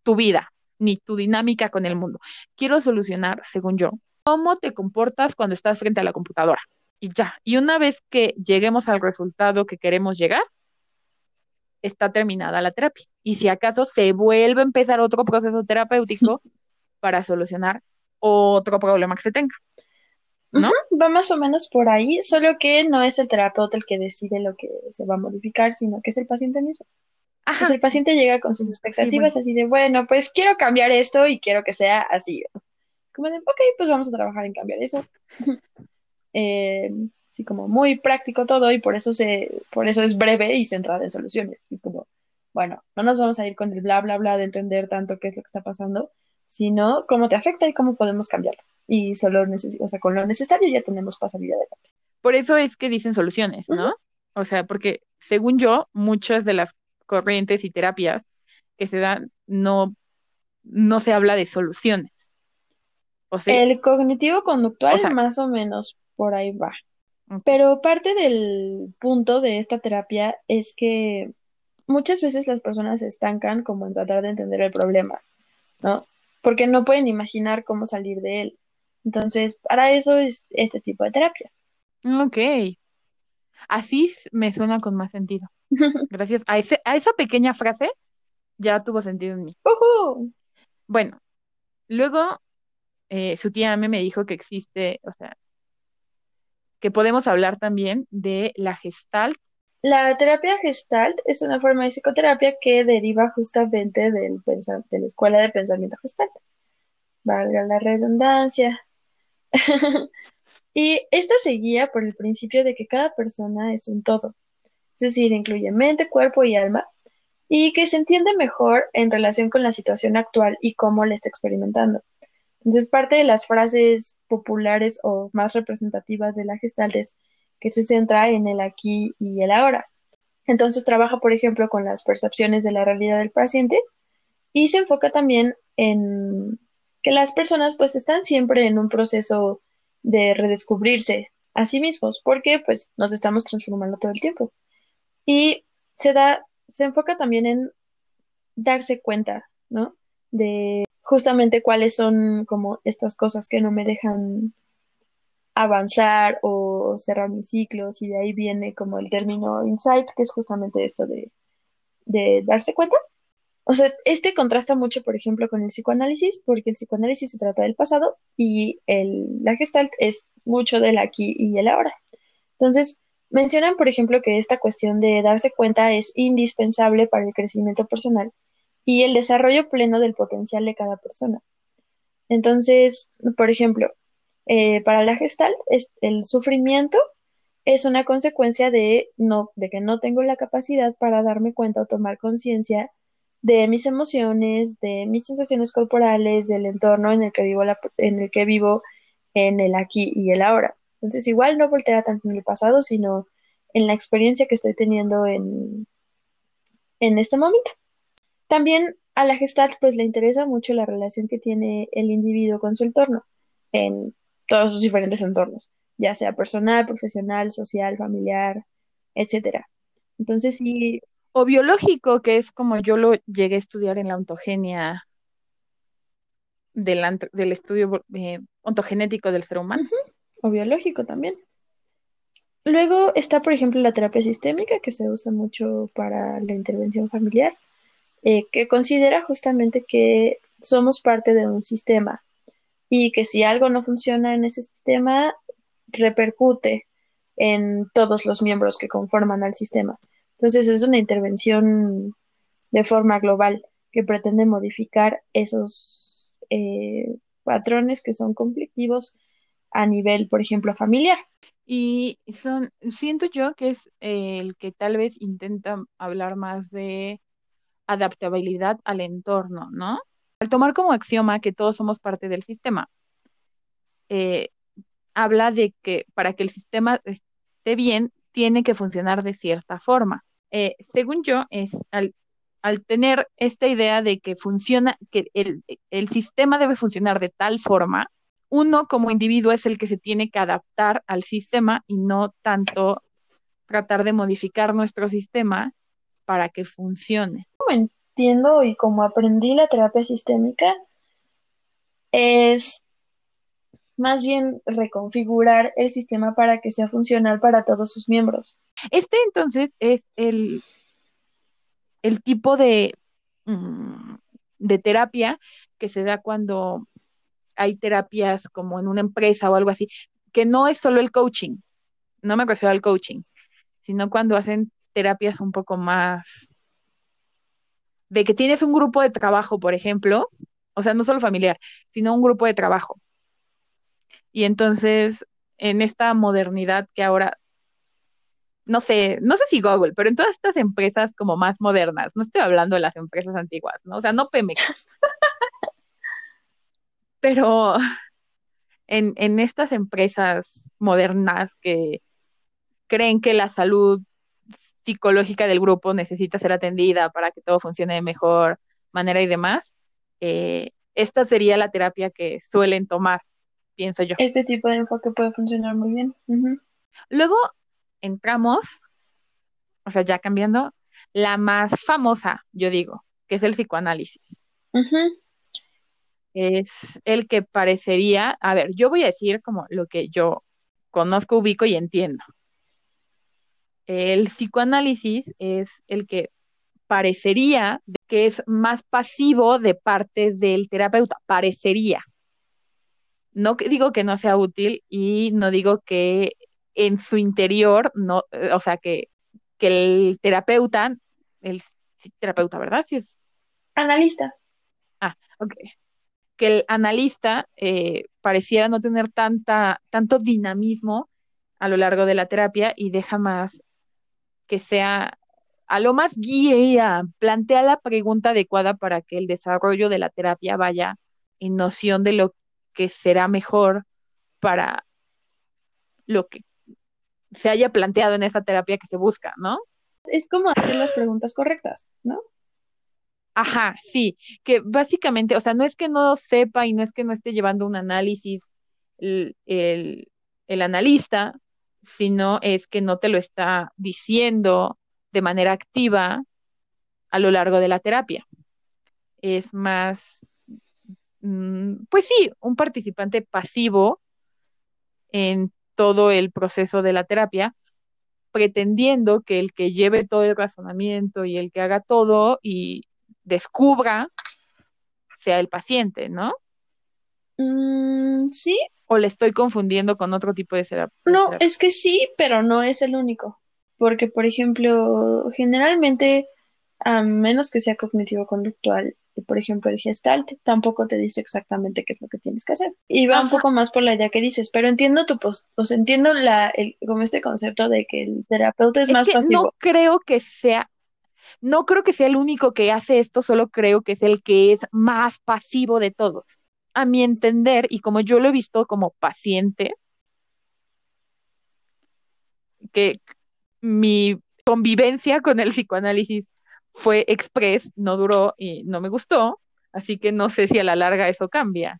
tu vida ni tu dinámica con el mundo. Quiero solucionar, según yo, cómo te comportas cuando estás frente a la computadora. Y ya. Y una vez que lleguemos al resultado que queremos llegar, está terminada la terapia. Y si acaso se vuelve a empezar otro proceso terapéutico para solucionar otro problema que se tenga. ¿No? Va más o menos por ahí, solo que no es el terapeuta el que decide lo que se va a modificar, sino que es el paciente mismo. Pues Ajá. el paciente llega con sus expectativas así de, bueno, pues quiero cambiar esto y quiero que sea así. Como de, ok, pues vamos a trabajar en cambiar eso. Eh, sí, como muy práctico todo y por eso se, por eso es breve y centrada en soluciones. Es como, bueno, no nos vamos a ir con el bla, bla, bla de entender tanto qué es lo que está pasando, sino cómo te afecta y cómo podemos cambiarlo. Y solo o sea, con lo necesario ya tenemos para salir adelante. Por eso es que dicen soluciones, ¿no? O sea, porque según yo, muchas de las corrientes y terapias que se dan no, no se habla de soluciones. ¿O sí? El cognitivo conductual O sea- más o menos por ahí va. Pero parte del punto de esta terapia es que muchas veces las personas se estancan como en tratar de entender el problema, ¿no? Porque no pueden imaginar cómo salir de él. Entonces, para eso es este tipo de terapia. Ok. Así me suena con más sentido. Gracias a ese, a esa pequeña frase ya tuvo sentido en mí. Bueno, luego eh, su tía Ame me dijo que existe, o sea, que podemos hablar también de la Gestalt. La terapia Gestalt es una forma de psicoterapia que deriva justamente del de la escuela de pensamiento Gestalt. Valga la redundancia. Y esta se guía por el principio de que cada persona es un todo, decir, incluye mente, cuerpo y alma, y que se entiende mejor en relación con la situación actual y cómo la está experimentando. Entonces, parte de las frases populares o más representativas de la Gestalt es que se centra en el aquí y el ahora. Entonces, trabaja, por ejemplo, con las percepciones de la realidad del paciente y se enfoca también en que las personas pues están siempre en un proceso de redescubrirse a sí mismos porque pues nos estamos transformando todo el tiempo. Y se da, se enfoca también en darse cuenta, ¿no? De justamente cuáles son como estas cosas que no me dejan avanzar o cerrar mis ciclos y de ahí viene como el término insight, que es justamente esto de, de darse cuenta. O sea, este contrasta mucho, por ejemplo, con el psicoanálisis, porque el psicoanálisis se trata del pasado y el, la gestalt es mucho del aquí y el ahora. Entonces, mencionan, por ejemplo, que esta cuestión de darse cuenta es indispensable para el crecimiento personal y el desarrollo pleno del potencial de cada persona. Entonces, por ejemplo, eh, para la gestalt, es, el sufrimiento es una consecuencia de, no, de que no tengo la capacidad para darme cuenta o tomar conciencia de mis emociones, de mis sensaciones corporales, del entorno en el que vivo, la, en el que vivo en el aquí y el ahora. Entonces, igual no voltea tanto en el pasado, sino en la experiencia que estoy teniendo en, en este momento. También a la Gestalt pues le interesa mucho la relación que tiene el individuo con su entorno, en todos sus diferentes entornos, ya sea personal, profesional, social, familiar, etcétera. Entonces, sí, O biológico, que es como yo lo llegué a estudiar en la ontogenia del, del estudio eh, ontogenético del ser humano. O biológico también. Luego está, por ejemplo, la terapia sistémica, que se usa mucho para la intervención familiar, eh, que considera justamente que somos parte de un sistema y que si algo no funciona en ese sistema, repercute en todos los miembros que conforman al sistema. Entonces es una intervención de forma global que pretende modificar esos eh, patrones que son conflictivos a nivel, por ejemplo, familiar. Y son, siento yo que es eh, el que tal vez intenta hablar más de adaptabilidad al entorno, ¿no? Al tomar como axioma que todos somos parte del sistema, eh, habla de que para que el sistema esté bien, tiene que funcionar de cierta forma. Eh, según yo, es al, al tener esta idea de que funciona, que el, el sistema debe funcionar de tal forma, uno como individuo es el que se tiene que adaptar al sistema y no tanto tratar de modificar nuestro sistema para que funcione. Como entiendo y como aprendí la terapia sistémica, es más bien reconfigurar el sistema para que sea funcional para todos sus miembros. Este entonces es el, el tipo de, mm, de terapia que se da cuando hay terapias como en una empresa o algo así, que no es solo el coaching, no me refiero al coaching, sino cuando hacen terapias un poco más de que tienes un grupo de trabajo, por ejemplo, o sea, no solo familiar, sino un grupo de trabajo. Y entonces, en esta modernidad que ahora, no sé, no sé si Google, pero en todas estas empresas como más modernas, no estoy hablando de las empresas antiguas, ¿no? O sea, no Pemex, pero en, en estas empresas modernas que creen que la salud psicológica del grupo necesita ser atendida para que todo funcione de mejor manera y demás, eh, esta sería la terapia que suelen tomar, pienso yo. Este tipo de enfoque puede funcionar muy bien. Luego entramos, o sea, ya cambiando, la más famosa, yo digo, que es el psicoanálisis. Ujú. Es el que parecería, a ver, yo voy a decir como lo que yo conozco, ubico y entiendo. El psicoanálisis es el que parecería que es más pasivo de parte del terapeuta, parecería. No que- digo que no sea útil y no digo que en su interior, no, eh, o sea, que, que el terapeuta, el terapeuta, ¿verdad? Sí es, Analista. ah, ok. Que el analista eh, pareciera no tener tanta, tanto dinamismo a lo largo de la terapia y deja más que sea a lo más guía, plantea la pregunta adecuada para que el desarrollo de la terapia vaya en noción de lo que será mejor para lo que se haya planteado en esa terapia que se busca, ¿no? Es como hacer las preguntas correctas, ¿no? Ajá, sí, que básicamente, o sea, no es que no sepa y no es que no esté llevando un análisis el, el, el analista, sino es que no te lo está diciendo de manera activa a lo largo de la terapia. Es más, mm, pues sí, un participante pasivo en todo el proceso de la terapia, pretendiendo que el que lleve todo el razonamiento y el que haga todo y descubra sea el paciente, ¿no? Mm, sí, O le estoy confundiendo con otro tipo de terapia. no, es que sí, pero no es el único. Porque, por ejemplo, generalmente, a menos que sea cognitivo-conductual, y por ejemplo, el Gestalt tampoco te dice exactamente qué es lo que tienes que hacer. Y va un poco más por la idea que dices, pero entiendo tu pos- o sea, entiendo la, el, como este concepto de que el terapeuta es Es más que pasivo. no creo que sea, no creo que sea el único que hace esto, solo creo que es el que es más pasivo de todos. A mi entender, y como yo lo he visto como paciente, que mi convivencia con el psicoanálisis fue express, no duró y no me gustó, así que no sé si a la larga eso cambia,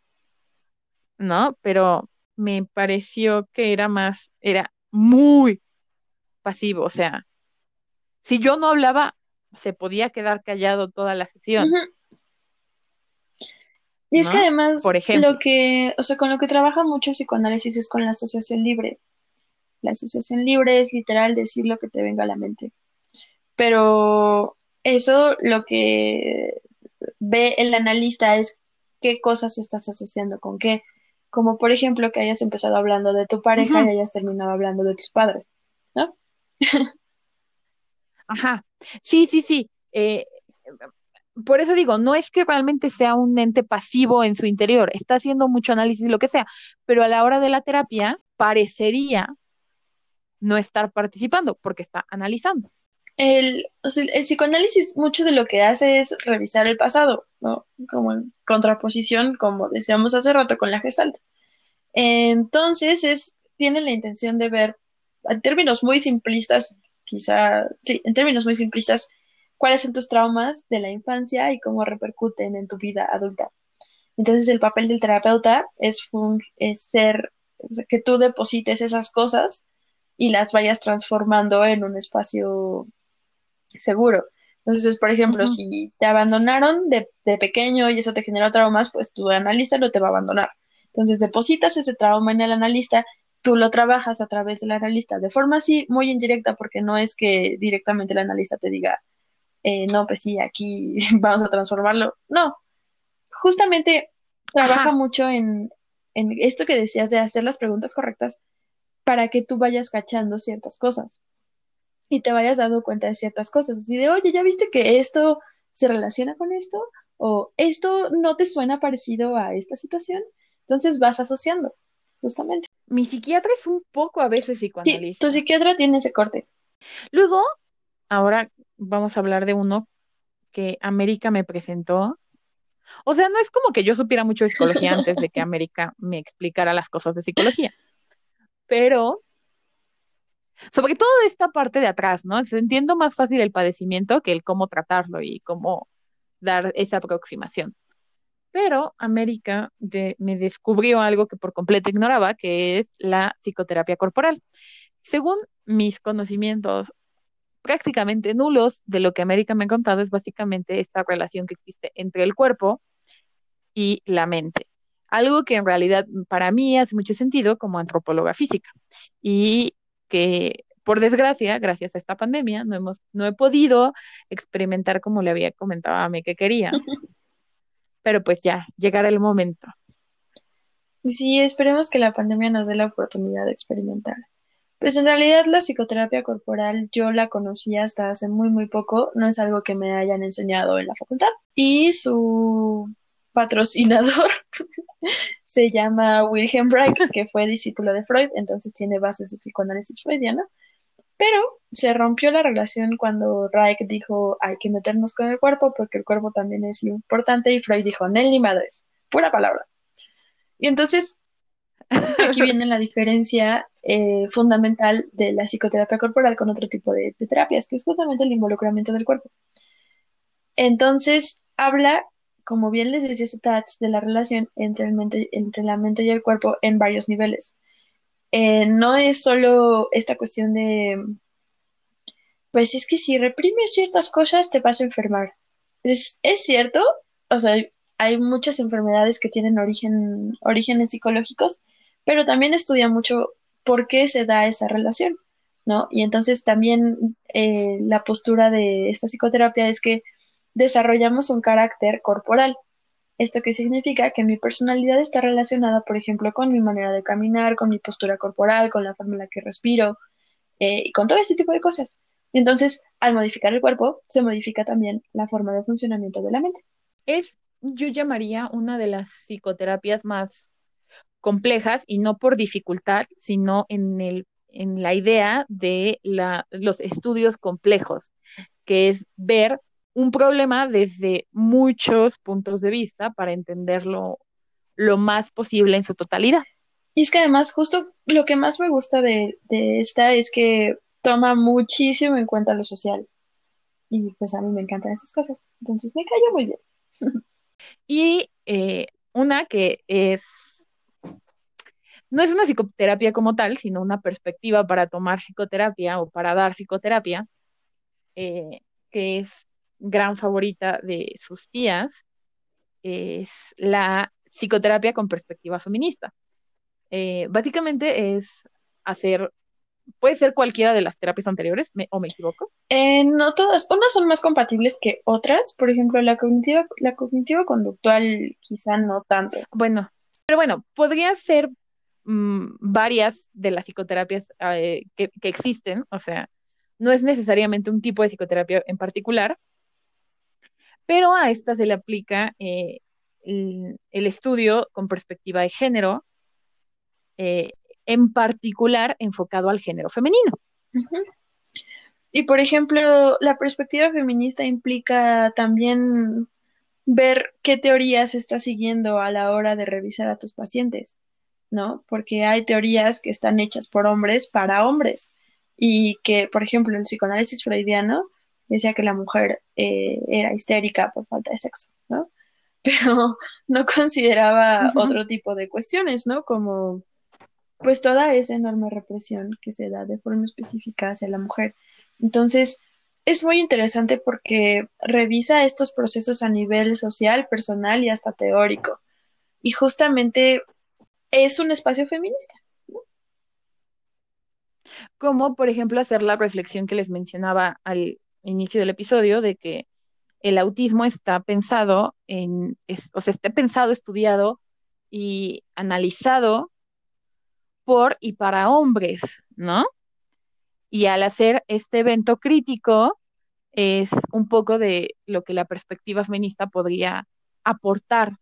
¿no? Pero me pareció que era más, era muy pasivo, o sea, si yo no hablaba, se podía quedar callado toda la sesión. Y es que además, Por ejemplo. lo que, o sea, con lo que trabaja mucho el psicoanálisis es con la asociación libre. La asociación libre es literal decir lo que te venga a la mente. Pero eso lo que ve el analista es qué cosas estás asociando con qué. Como por ejemplo que hayas empezado hablando de tu pareja y hayas terminado hablando de tus padres, ¿no? Ajá, sí, sí, sí. Eh, por eso digo, no es que realmente sea un ente pasivo en su interior, está haciendo mucho análisis, lo que sea, pero a la hora de la terapia parecería no estar participando porque está analizando. El, o sea, el psicoanálisis mucho de lo que hace es revisar el pasado, ¿no? Como en contraposición, como decíamos hace rato con la gestalt. Entonces, es, tiene la intención de ver, en términos muy simplistas, quizá, sí, en términos muy simplistas, cuáles son tus traumas de la infancia y cómo repercuten en tu vida adulta. Entonces, el papel del terapeuta es, es ser, o sea, que tú deposites esas cosas y las vayas transformando en un espacio seguro. Entonces, por ejemplo, si te abandonaron de, de pequeño y eso te generó traumas, pues tu analista no te va a abandonar. Entonces, depositas ese trauma en el analista, tú lo trabajas a través del analista, de forma así muy indirecta, porque no es que directamente el analista te diga, eh, no, pues sí, aquí vamos a transformarlo. No, justamente trabaja Ajá. mucho en, en esto que decías de hacer las preguntas correctas para que tú vayas cachando ciertas cosas y te vayas dando cuenta de ciertas cosas. Así de, oye, ¿ya viste que esto se relaciona con esto? ¿O esto no te suena parecido a esta situación? Entonces vas asociando, justamente. Mi psiquiatra es un poco a veces Sí, psicoanalista. tu psiquiatra tiene ese corte. Luego, ahora vamos a hablar de uno que América me presentó. O sea, no es como que yo supiera mucho de psicología antes de que América me explicara las cosas de psicología, pero sobre todo de esta parte de atrás, ¿no? Entiendo más fácil el padecimiento que el cómo tratarlo y cómo dar esa aproximación. Pero América me descubrió algo que por completo ignoraba, que es la psicoterapia corporal. Según mis conocimientos prácticamente nulos de lo que América me ha contado, es básicamente esta relación que existe entre el cuerpo y la mente. Algo que en realidad para mí hace mucho sentido como antropóloga física y que por desgracia, gracias a esta pandemia, no hemos, no he podido experimentar como le había comentado a mí que quería, pero pues ya, llegará el momento. Sí, esperemos que la pandemia nos dé la oportunidad de experimentar. Pues en realidad la psicoterapia corporal yo la conocí hasta hace muy muy poco, no es algo que me hayan enseñado en la facultad. Y su patrocinador se llama Wilhelm Reich, que fue discípulo de Freud, entonces tiene bases de psicoanálisis freudiano, pero se rompió la relación cuando Reich dijo hay que meternos con el cuerpo porque el cuerpo también es importante y Freud dijo Nel ni madres, pura palabra. Y entonces aquí viene la diferencia eh, fundamental de la psicoterapia corporal con otro tipo de, de terapias, que es justamente el involucramiento del cuerpo. Entonces, habla, como bien les decía Sutats, de la relación entre, el mente, entre la mente y el cuerpo en varios niveles. Eh, no es solo esta cuestión de, pues es que si reprimes ciertas cosas te vas a enfermar. Es, cierto, o sea, hay muchas enfermedades que tienen origen, orígenes psicológicos, pero también estudia mucho por qué se da esa relación, ¿no? Y entonces también eh, la postura de esta psicoterapia es que desarrollamos un carácter corporal. ¿Esto qué significa? Que mi personalidad está relacionada, por ejemplo, con mi manera de caminar, con mi postura corporal, con la forma en la que respiro eh, y con todo ese tipo de cosas. Entonces, al modificar el cuerpo, se modifica también la forma de funcionamiento de la mente. Es, yo llamaría una de las psicoterapias más complejas y no por dificultad, sino en el, en la idea de la, los estudios complejos, que es ver un problema desde muchos puntos de vista para entenderlo lo más posible en su totalidad. Y es que además, justo lo que más me gusta de, de esta es que toma muchísimo en cuenta lo social. Y pues a mí me encantan esas cosas. Entonces me cayó muy bien. Y eh, una que es, no es una psicoterapia como tal, sino una perspectiva para tomar psicoterapia o para dar psicoterapia, eh, que es gran favorita de sus tías, es la psicoterapia con perspectiva feminista. Eh, básicamente es hacer, puede ser cualquiera de las terapias anteriores, me- o me equivoco. Eh, no todas, unas son más compatibles que otras, por ejemplo, la cognitiva, la cognitivo-conductual quizá no tanto. Bueno, pero bueno, podría ser mm, varias de las psicoterapias eh, que, que existen, o sea, no es necesariamente un tipo de psicoterapia en particular, pero a esta se le aplica eh, el, estudio con perspectiva de género, eh, en particular enfocado al género femenino. Y por ejemplo, la perspectiva feminista implica también ver qué teorías estás siguiendo a la hora de revisar a tus pacientes, ¿no? Porque hay teorías que están hechas por hombres para hombres y que, por ejemplo, el psicoanálisis freudiano decía que la mujer eh, era histérica por falta de sexo, ¿no? Pero no consideraba otro tipo de cuestiones, ¿no? Como pues toda esa enorme represión que se da de forma específica hacia la mujer. Entonces, es muy interesante porque revisa estos procesos a nivel social, personal y hasta teórico. Y justamente es un espacio feminista. Como, por ejemplo, hacer la reflexión que les mencionaba al inicio del episodio de que el autismo está pensado en, o sea, está pensado, estudiado y analizado por y para hombres, ¿no? Y al hacer este evento crítico es un poco de lo que la perspectiva feminista podría aportar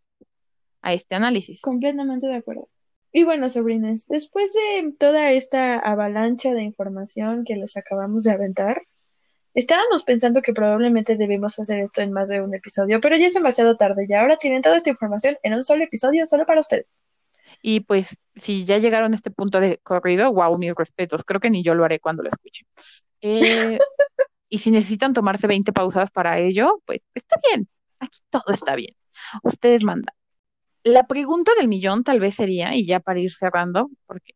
a este análisis. Completamente de acuerdo. Y bueno, sobrines, después de toda esta avalancha de información que les acabamos de aventar, estábamos pensando que probablemente debemos hacer esto en más de un episodio, pero ya es demasiado tarde y ahora tienen toda esta información en un solo episodio solo para ustedes. Y pues, si ya llegaron a este punto de corrido, wow, mis respetos. Creo que ni yo lo haré cuando lo escuche. Eh, y si necesitan tomarse 20 pausas para ello, pues está bien. Aquí todo está bien. Ustedes mandan. La pregunta del millón tal vez sería, y ya para ir cerrando, porque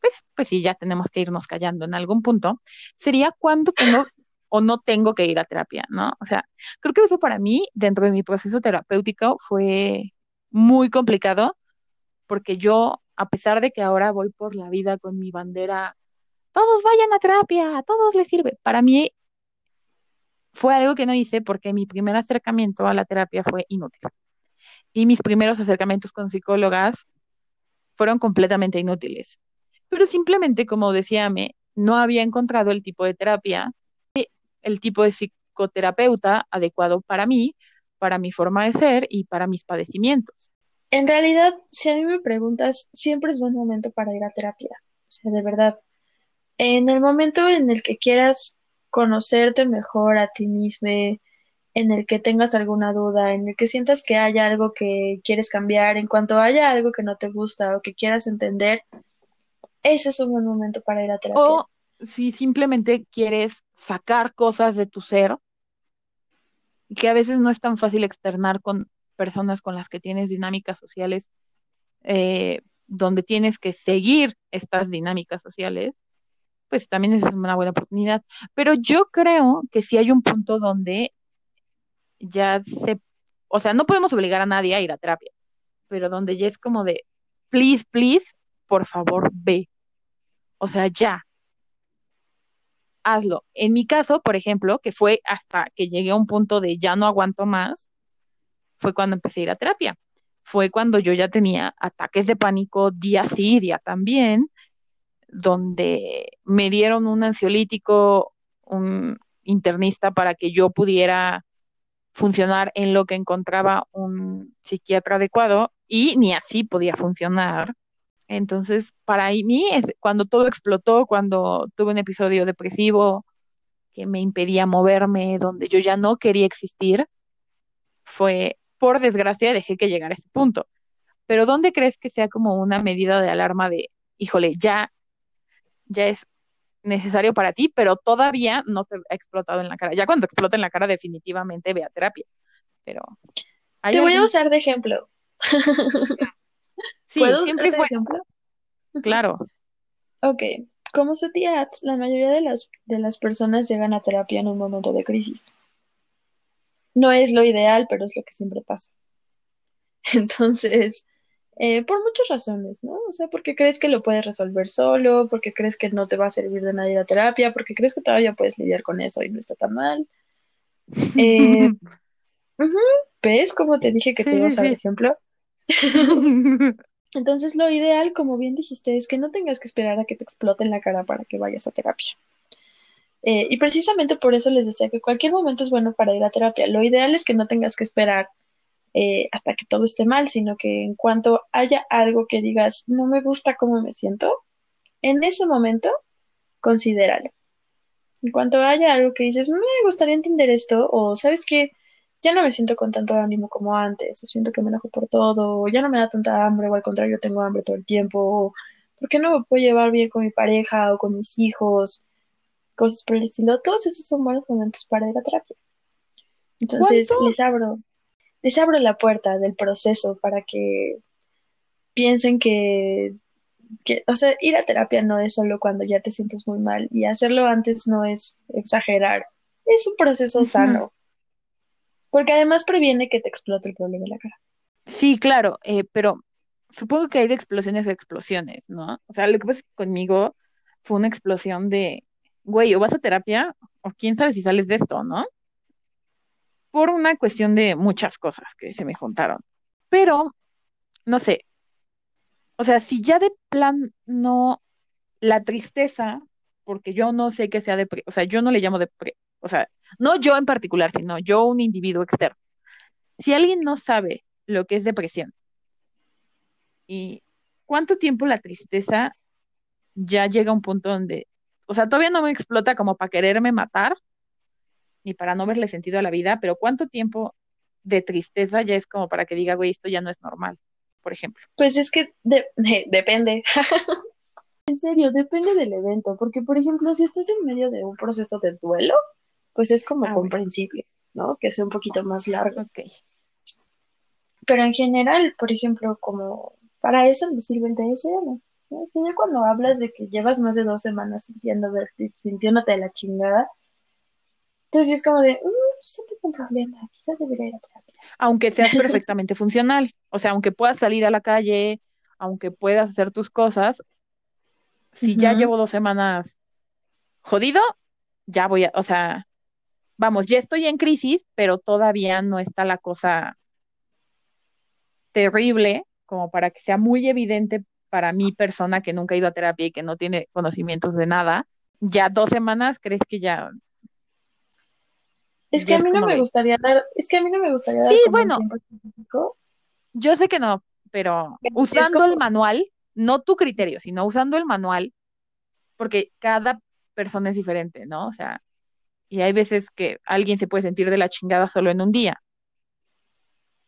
pues, pues sí, ya tenemos que irnos callando en algún punto, sería cuándo tengo o no tengo que ir a terapia, ¿no? O sea, creo que eso para mí, dentro de mi proceso terapéutico, fue muy complicado, porque yo, a pesar de que ahora voy por la vida con mi bandera, todos vayan a terapia, a todos les sirve, para mí fue algo que no hice porque mi primer acercamiento a la terapia fue inútil. Y mis primeros acercamientos con psicólogas fueron completamente inútiles. Pero simplemente, como decía Me, no había encontrado el tipo de terapia, el tipo de psicoterapeuta adecuado para mí, para mi forma de ser y para mis padecimientos. En realidad, si a mí me preguntas, siempre es buen momento para ir a terapia. O sea, de verdad. En el momento en el que quieras conocerte mejor a ti mismo, en el que tengas alguna duda, en el que sientas que haya algo que quieres cambiar, en cuanto haya algo que no te gusta o que quieras entender, ese es un buen momento para ir a terapia. O si simplemente quieres sacar cosas de tu ser, que a veces no es tan fácil externar con personas con las que tienes dinámicas sociales, eh, donde tienes que seguir estas dinámicas sociales, pues también es una buena oportunidad. Pero yo creo que si hay un punto donde ya se, o sea, no podemos obligar a nadie a ir a terapia, pero donde ya es como de, please, please, por favor, ve. O sea, ya. Hazlo. En mi caso, por ejemplo, que fue hasta que llegué a un punto de ya no aguanto más, fue cuando empecé a ir a terapia. Fue cuando yo ya tenía ataques de pánico día sí, día también, donde me dieron un ansiolítico, un internista para que yo pudiera funcionar en lo que encontraba un psiquiatra adecuado y ni así podía funcionar. Entonces, para mí, es cuando todo explotó, cuando tuve un episodio depresivo que me impedía moverme, donde yo ya no quería existir, fue, por desgracia, dejé que llegara a ese punto. Pero ¿dónde crees que sea como una medida de alarma de, híjole, ya, ya es necesario para ti, pero todavía no te ha explotado en la cara? Ya cuando explota en la cara, definitivamente ve a terapia. Pero ¿hay Te voy a usar de ejemplo. Sí, ¿Puedo siempre fue, ejemplo? claro. Ok, como CETIATS, la mayoría de las, de las personas llegan a terapia en un momento de crisis. No es lo ideal, pero es lo que siempre pasa. Entonces, eh, por muchas razones, ¿no? O sea, porque crees que lo puedes resolver solo, porque crees que no te va a servir de nadie la terapia, porque crees que todavía puedes lidiar con eso y no está tan mal. Eh, ¿Ves cómo te dije que te Sí, iba a sí, sí. ejemplo? Entonces, lo ideal, como bien dijiste, es que no tengas que esperar a que te explote en la cara para que vayas a terapia. Eh, y precisamente por eso les decía que cualquier momento es bueno para ir a terapia. Lo ideal es que no tengas que esperar eh, hasta que todo esté mal, sino que en cuanto haya algo que digas, no me gusta cómo me siento, en ese momento, considéralo. En cuanto haya algo que dices, me gustaría entender esto, o sabes que ya no me siento con tanto ánimo como antes, o siento que me enojo por todo, o ya no me da tanta hambre, o al contrario, tengo hambre todo el tiempo, o ¿por qué no me puedo llevar bien con mi pareja o con mis hijos? Cosas por el estilo. Todos esos son buenos momentos para ir a terapia. Entonces, ¿Cuánto? les abro, les abro la puerta del proceso para que piensen que, que, o sea, ir a terapia no es solo cuando ya te sientes muy mal y hacerlo antes no es exagerar, es un proceso sano, porque además previene que te explote el problema en la cara. Sí, claro, eh, pero supongo que hay de explosiones a explosiones, ¿no? O sea, lo que pasa es que conmigo fue una explosión de, güey, o vas a terapia o quién sabe si sales de esto, ¿no? Por una cuestión de muchas cosas que se me juntaron. Pero, no sé, o sea, si ya de plan no, la tristeza, porque yo no sé que sea depre, o sea, yo no le llamo depre, o sea, no yo en particular, sino yo un individuo externo. Si alguien no sabe lo que es depresión y cuánto tiempo la tristeza ya llega a un punto donde, o sea, todavía no me explota como para quererme matar ni para no verle sentido a la vida, pero cuánto tiempo de tristeza ya es como para que diga, güey, esto ya no es normal, por ejemplo. Pues es que de- depende. En serio, depende del evento, porque por ejemplo, si estás en medio de un proceso de duelo, pues es como Ah, bueno. comprensible, ¿no? Que sea un poquito más largo. Ok. Pero en general, por ejemplo, como para eso nos sirve el DSM, cuando hablas de que llevas más de dos semanas sintiendo de- sintiéndote de la chingada, entonces es como de, "Mm, quizá tengo un problema, quizá debería ir a terapia. Aunque seas perfectamente funcional, o sea, aunque puedas salir a la calle, aunque puedas hacer tus cosas, si ya llevo dos semanas jodido, ya voy a, o sea, vamos, ya estoy en crisis, pero todavía no está la cosa terrible como para que sea muy evidente para mi persona que nunca ha ido a terapia y que no tiene conocimientos de nada. Ya dos semanas, ¿crees que ya, Es que a es mí no me gustaría dar, es que a mí no me gustaría dar Sí, bueno, yo sé que no, pero usando el manual, no tu criterio, sino usando el manual, porque cada persona es diferente, ¿no? O sea, y hay veces que alguien se puede sentir de la chingada solo en un día.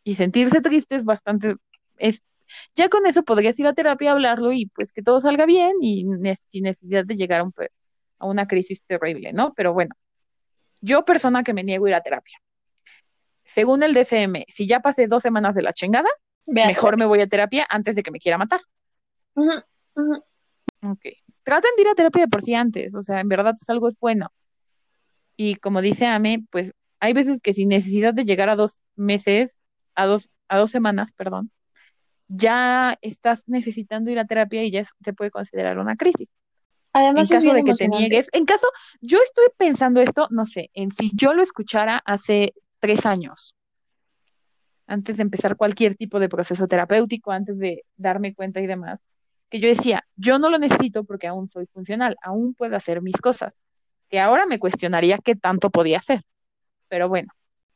Y sentirse triste es bastante, es, ya con eso podrías ir a terapia a hablarlo y pues que todo salga bien y sin necesidad de llegar a, un a una crisis terrible, ¿no? Pero bueno, yo persona que me niego a ir a terapia. Según el DCM, si ya pasé dos semanas de la chingada, ve mejor me voy a terapia antes de que me quiera matar. Ujú, ujú. Ok. Traten de ir a terapia de por sí antes, o sea, en verdad es algo es bueno. Y como dice Ame, pues hay veces que sin necesidad de llegar a dos meses, a dos, a dos semanas, perdón, ya estás necesitando ir a terapia y ya se puede considerar una crisis. En Además es caso de que te niegues, en caso, yo estoy pensando esto, no sé, en si yo lo escuchara hace tres años, antes de empezar cualquier tipo de proceso terapéutico, antes de darme cuenta y demás, que yo decía, yo no lo necesito porque aún soy funcional, aún puedo hacer mis cosas, ahora me cuestionaría qué tanto podía hacer. Pero bueno,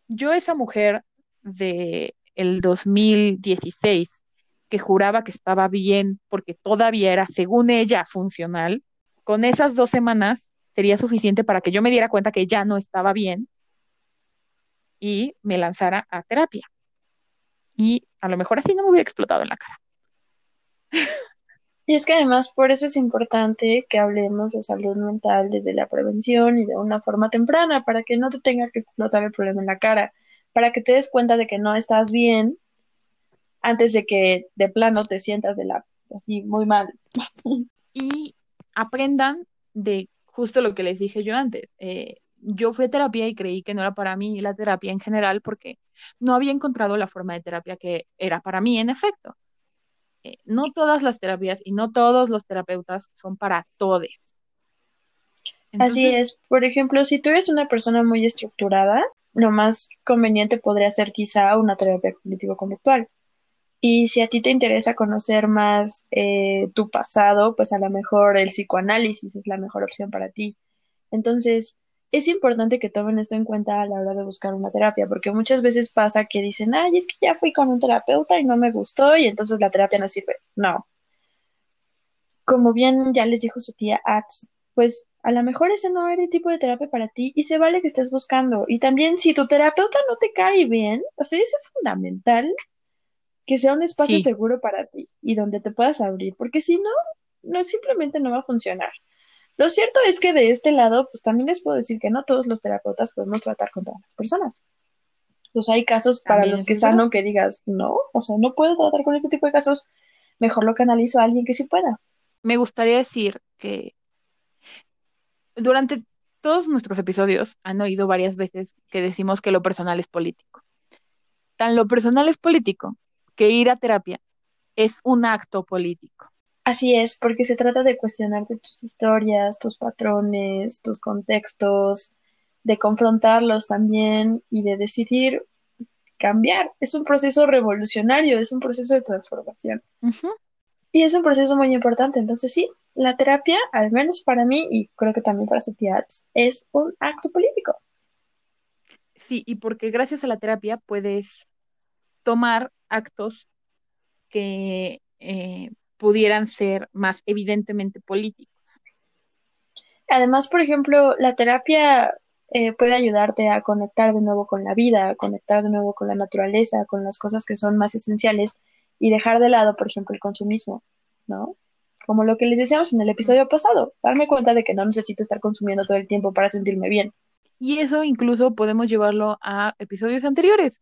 yo esa mujer de el 2016 que juraba que estaba bien porque todavía era, según ella, funcional, con esas dos semanas sería suficiente para que yo me diera cuenta que ya no estaba bien y me lanzara a terapia. Y a lo mejor así no me hubiera explotado en la cara. Y es que además por eso es importante que hablemos de salud mental desde la prevención y de una forma temprana, para que no te tenga que explotar el problema en la cara, para que te des cuenta de que no estás bien antes de que de plano te sientas de la así muy mal. Y aprendan de justo lo que les dije yo antes. Eh, yo fui a terapia y creí que no era para mí la terapia en general porque no había encontrado la forma de terapia que era para mí, en efecto. Eh, no todas las terapias y no todos los terapeutas son para todos. Así es. Por ejemplo, si tú eres una persona muy estructurada, lo más conveniente podría ser quizá una terapia cognitivo-conductual. Y si a ti te interesa conocer más eh, tu pasado, pues a lo mejor el psicoanálisis es la mejor opción para ti. Entonces, es importante que tomen esto en cuenta a la hora de buscar una terapia, porque muchas veces pasa que dicen, ay, es que ya fui con un terapeuta y no me gustó y entonces la terapia no sirve. No. Como bien ya les dijo su tía Ats, pues a lo mejor ese no era el tipo de terapia para ti y se vale que estés buscando. Y también si tu terapeuta no te cae bien, o sea, eso es fundamental que sea un espacio seguro para ti y donde te puedas abrir, porque si no, no simplemente no va a funcionar. Lo cierto es que de este lado, pues también les puedo decir que no todos los terapeutas podemos tratar con todas las personas. Pues hay casos para los que sano que digas, no, o sea, no puedo tratar con este tipo de casos, mejor lo canalizo a alguien que sí pueda. Me gustaría decir que durante todos nuestros episodios han oído varias veces que decimos que lo personal es político. Tan lo personal es político que ir a terapia es un acto político. Así es, porque se trata de cuestionarte tus historias, tus patrones, tus contextos, de confrontarlos también y de decidir cambiar. Es un proceso revolucionario, es un proceso de transformación. Y es un proceso muy importante. Entonces, sí, la terapia, al menos para mí, y creo que también para su tía, es un acto político. Sí, y porque gracias a la terapia puedes tomar actos que eh, pudieran ser más evidentemente políticos. Además, por ejemplo, la terapia eh, puede ayudarte a conectar de nuevo con la vida, a conectar de nuevo con la naturaleza, con las cosas que son más esenciales y dejar de lado, por ejemplo, el consumismo, ¿no? Como lo que les decíamos en el episodio pasado, darme cuenta de que no necesito estar consumiendo todo el tiempo para sentirme bien. Y eso incluso podemos llevarlo a episodios anteriores.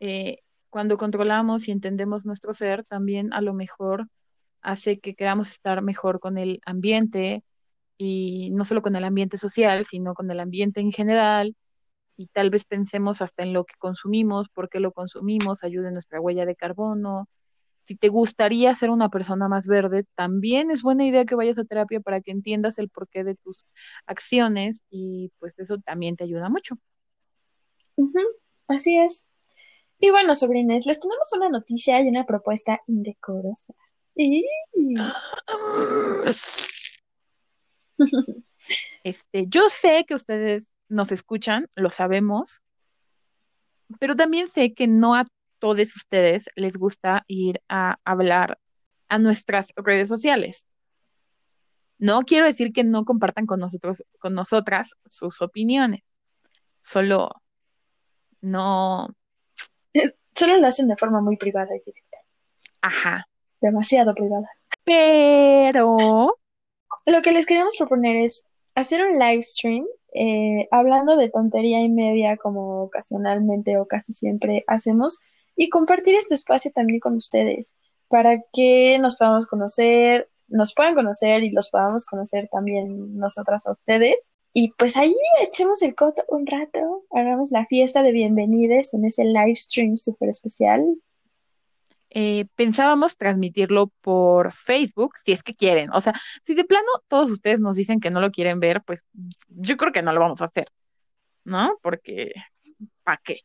Eh, cuando controlamos y entendemos nuestro ser, también a lo mejor hace que queramos estar mejor con el ambiente y no solo con el ambiente social, sino con el ambiente en general y tal vez pensemos hasta en lo que consumimos, por qué lo consumimos, ayude nuestra huella de carbono. Si te gustaría ser una persona más verde, también es buena idea que vayas a terapia para que entiendas el porqué de tus acciones y pues eso también te ayuda mucho. Así es. Y bueno, sobrines, les tenemos una noticia y una propuesta indecorosa. Este, yo sé que ustedes nos escuchan, lo sabemos, pero también sé que no a todos ustedes les gusta ir a hablar a nuestras redes sociales. No quiero decir que no compartan con nosotros, con nosotras sus opiniones. Solo no. solo lo hacen de forma muy privada y directa. Ajá demasiado privada. Pero lo que les queremos proponer es hacer un live stream eh, hablando de tontería y media como ocasionalmente o casi siempre hacemos y compartir este espacio también con ustedes para que nos podamos conocer, nos puedan conocer y los podamos conocer también nosotras a ustedes. Y pues ahí echemos el coto un rato, hagamos la fiesta de bienvenidos en ese live stream súper especial eh, pensábamos transmitirlo por Facebook, si es que quieren. O sea, si de plano todos ustedes nos dicen que no lo quieren ver, pues yo creo que no lo vamos a hacer, ¿no? Porque, ¿para qué?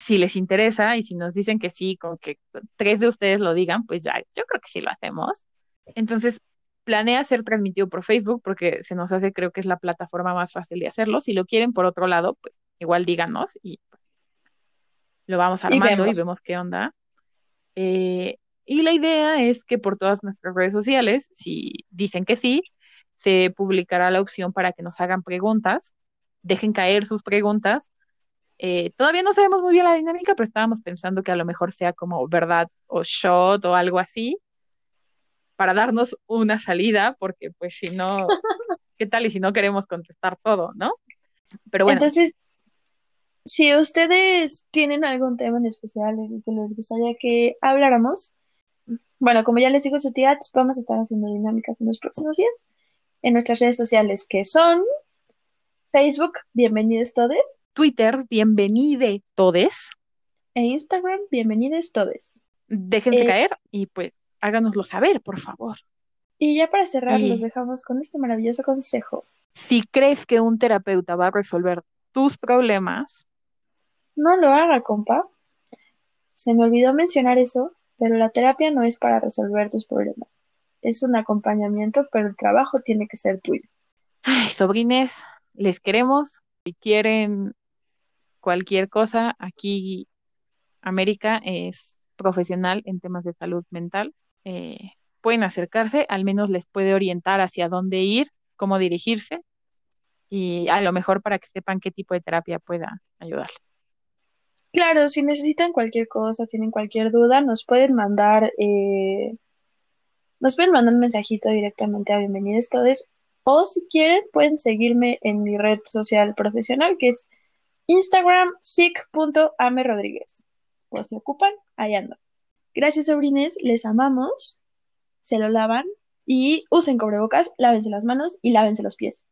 Si les interesa y si nos dicen que sí, con que tres de ustedes lo digan, pues ya, yo creo que sí lo hacemos. Entonces, planea ser transmitido por Facebook porque se nos hace, creo que es la plataforma más fácil de hacerlo. Si lo quieren por otro lado, pues igual díganos y lo vamos armando y vemos qué onda. Eh, y la idea es que por todas nuestras redes sociales, si dicen que sí, se publicará la opción para que nos hagan preguntas, dejen caer sus preguntas. Eh, todavía no sabemos muy bien la dinámica, pero estábamos pensando que a lo mejor sea como verdad o shot o algo así, para darnos una salida, porque pues si no, ¿qué tal y si no queremos contestar todo, no? Pero bueno. Entonces, si ustedes tienen algún tema en especial en que les gustaría que habláramos, bueno, como ya les digo su tía, vamos a estar haciendo dinámicas en los próximos días en nuestras redes sociales que son Facebook, bienvenidos todes. Twitter, bienvenide todes. E Instagram, bienvenidos todes. Déjense Eh, caer y pues háganoslo saber, por favor. Y ya para cerrar, Y- los dejamos con este maravilloso consejo. Si crees que un terapeuta va a resolver tus problemas, No lo haga, compa. Se me olvidó mencionar eso, pero la terapia no es para resolver tus problemas. Es un acompañamiento, pero el trabajo tiene que ser tuyo. ay, sobrines, les queremos. Si quieren cualquier cosa, aquí América es profesional en temas de salud mental. Eh, pueden acercarse, al menos les puede orientar hacia dónde ir, cómo dirigirse y a lo mejor para que sepan qué tipo de terapia pueda ayudarles. Claro, si necesitan cualquier cosa, tienen cualquier duda, nos pueden mandar, eh, nos pueden mandar un mensajito directamente a Bienvenidos Todes, o si quieren, pueden seguirme en mi red social profesional, que es Instagram, sic.amerodríguez. Pues se ocupan, ahí ando. Gracias, sobrines, les amamos, se lo lavan y usen cubrebocas, lávense las manos y lávense los pies.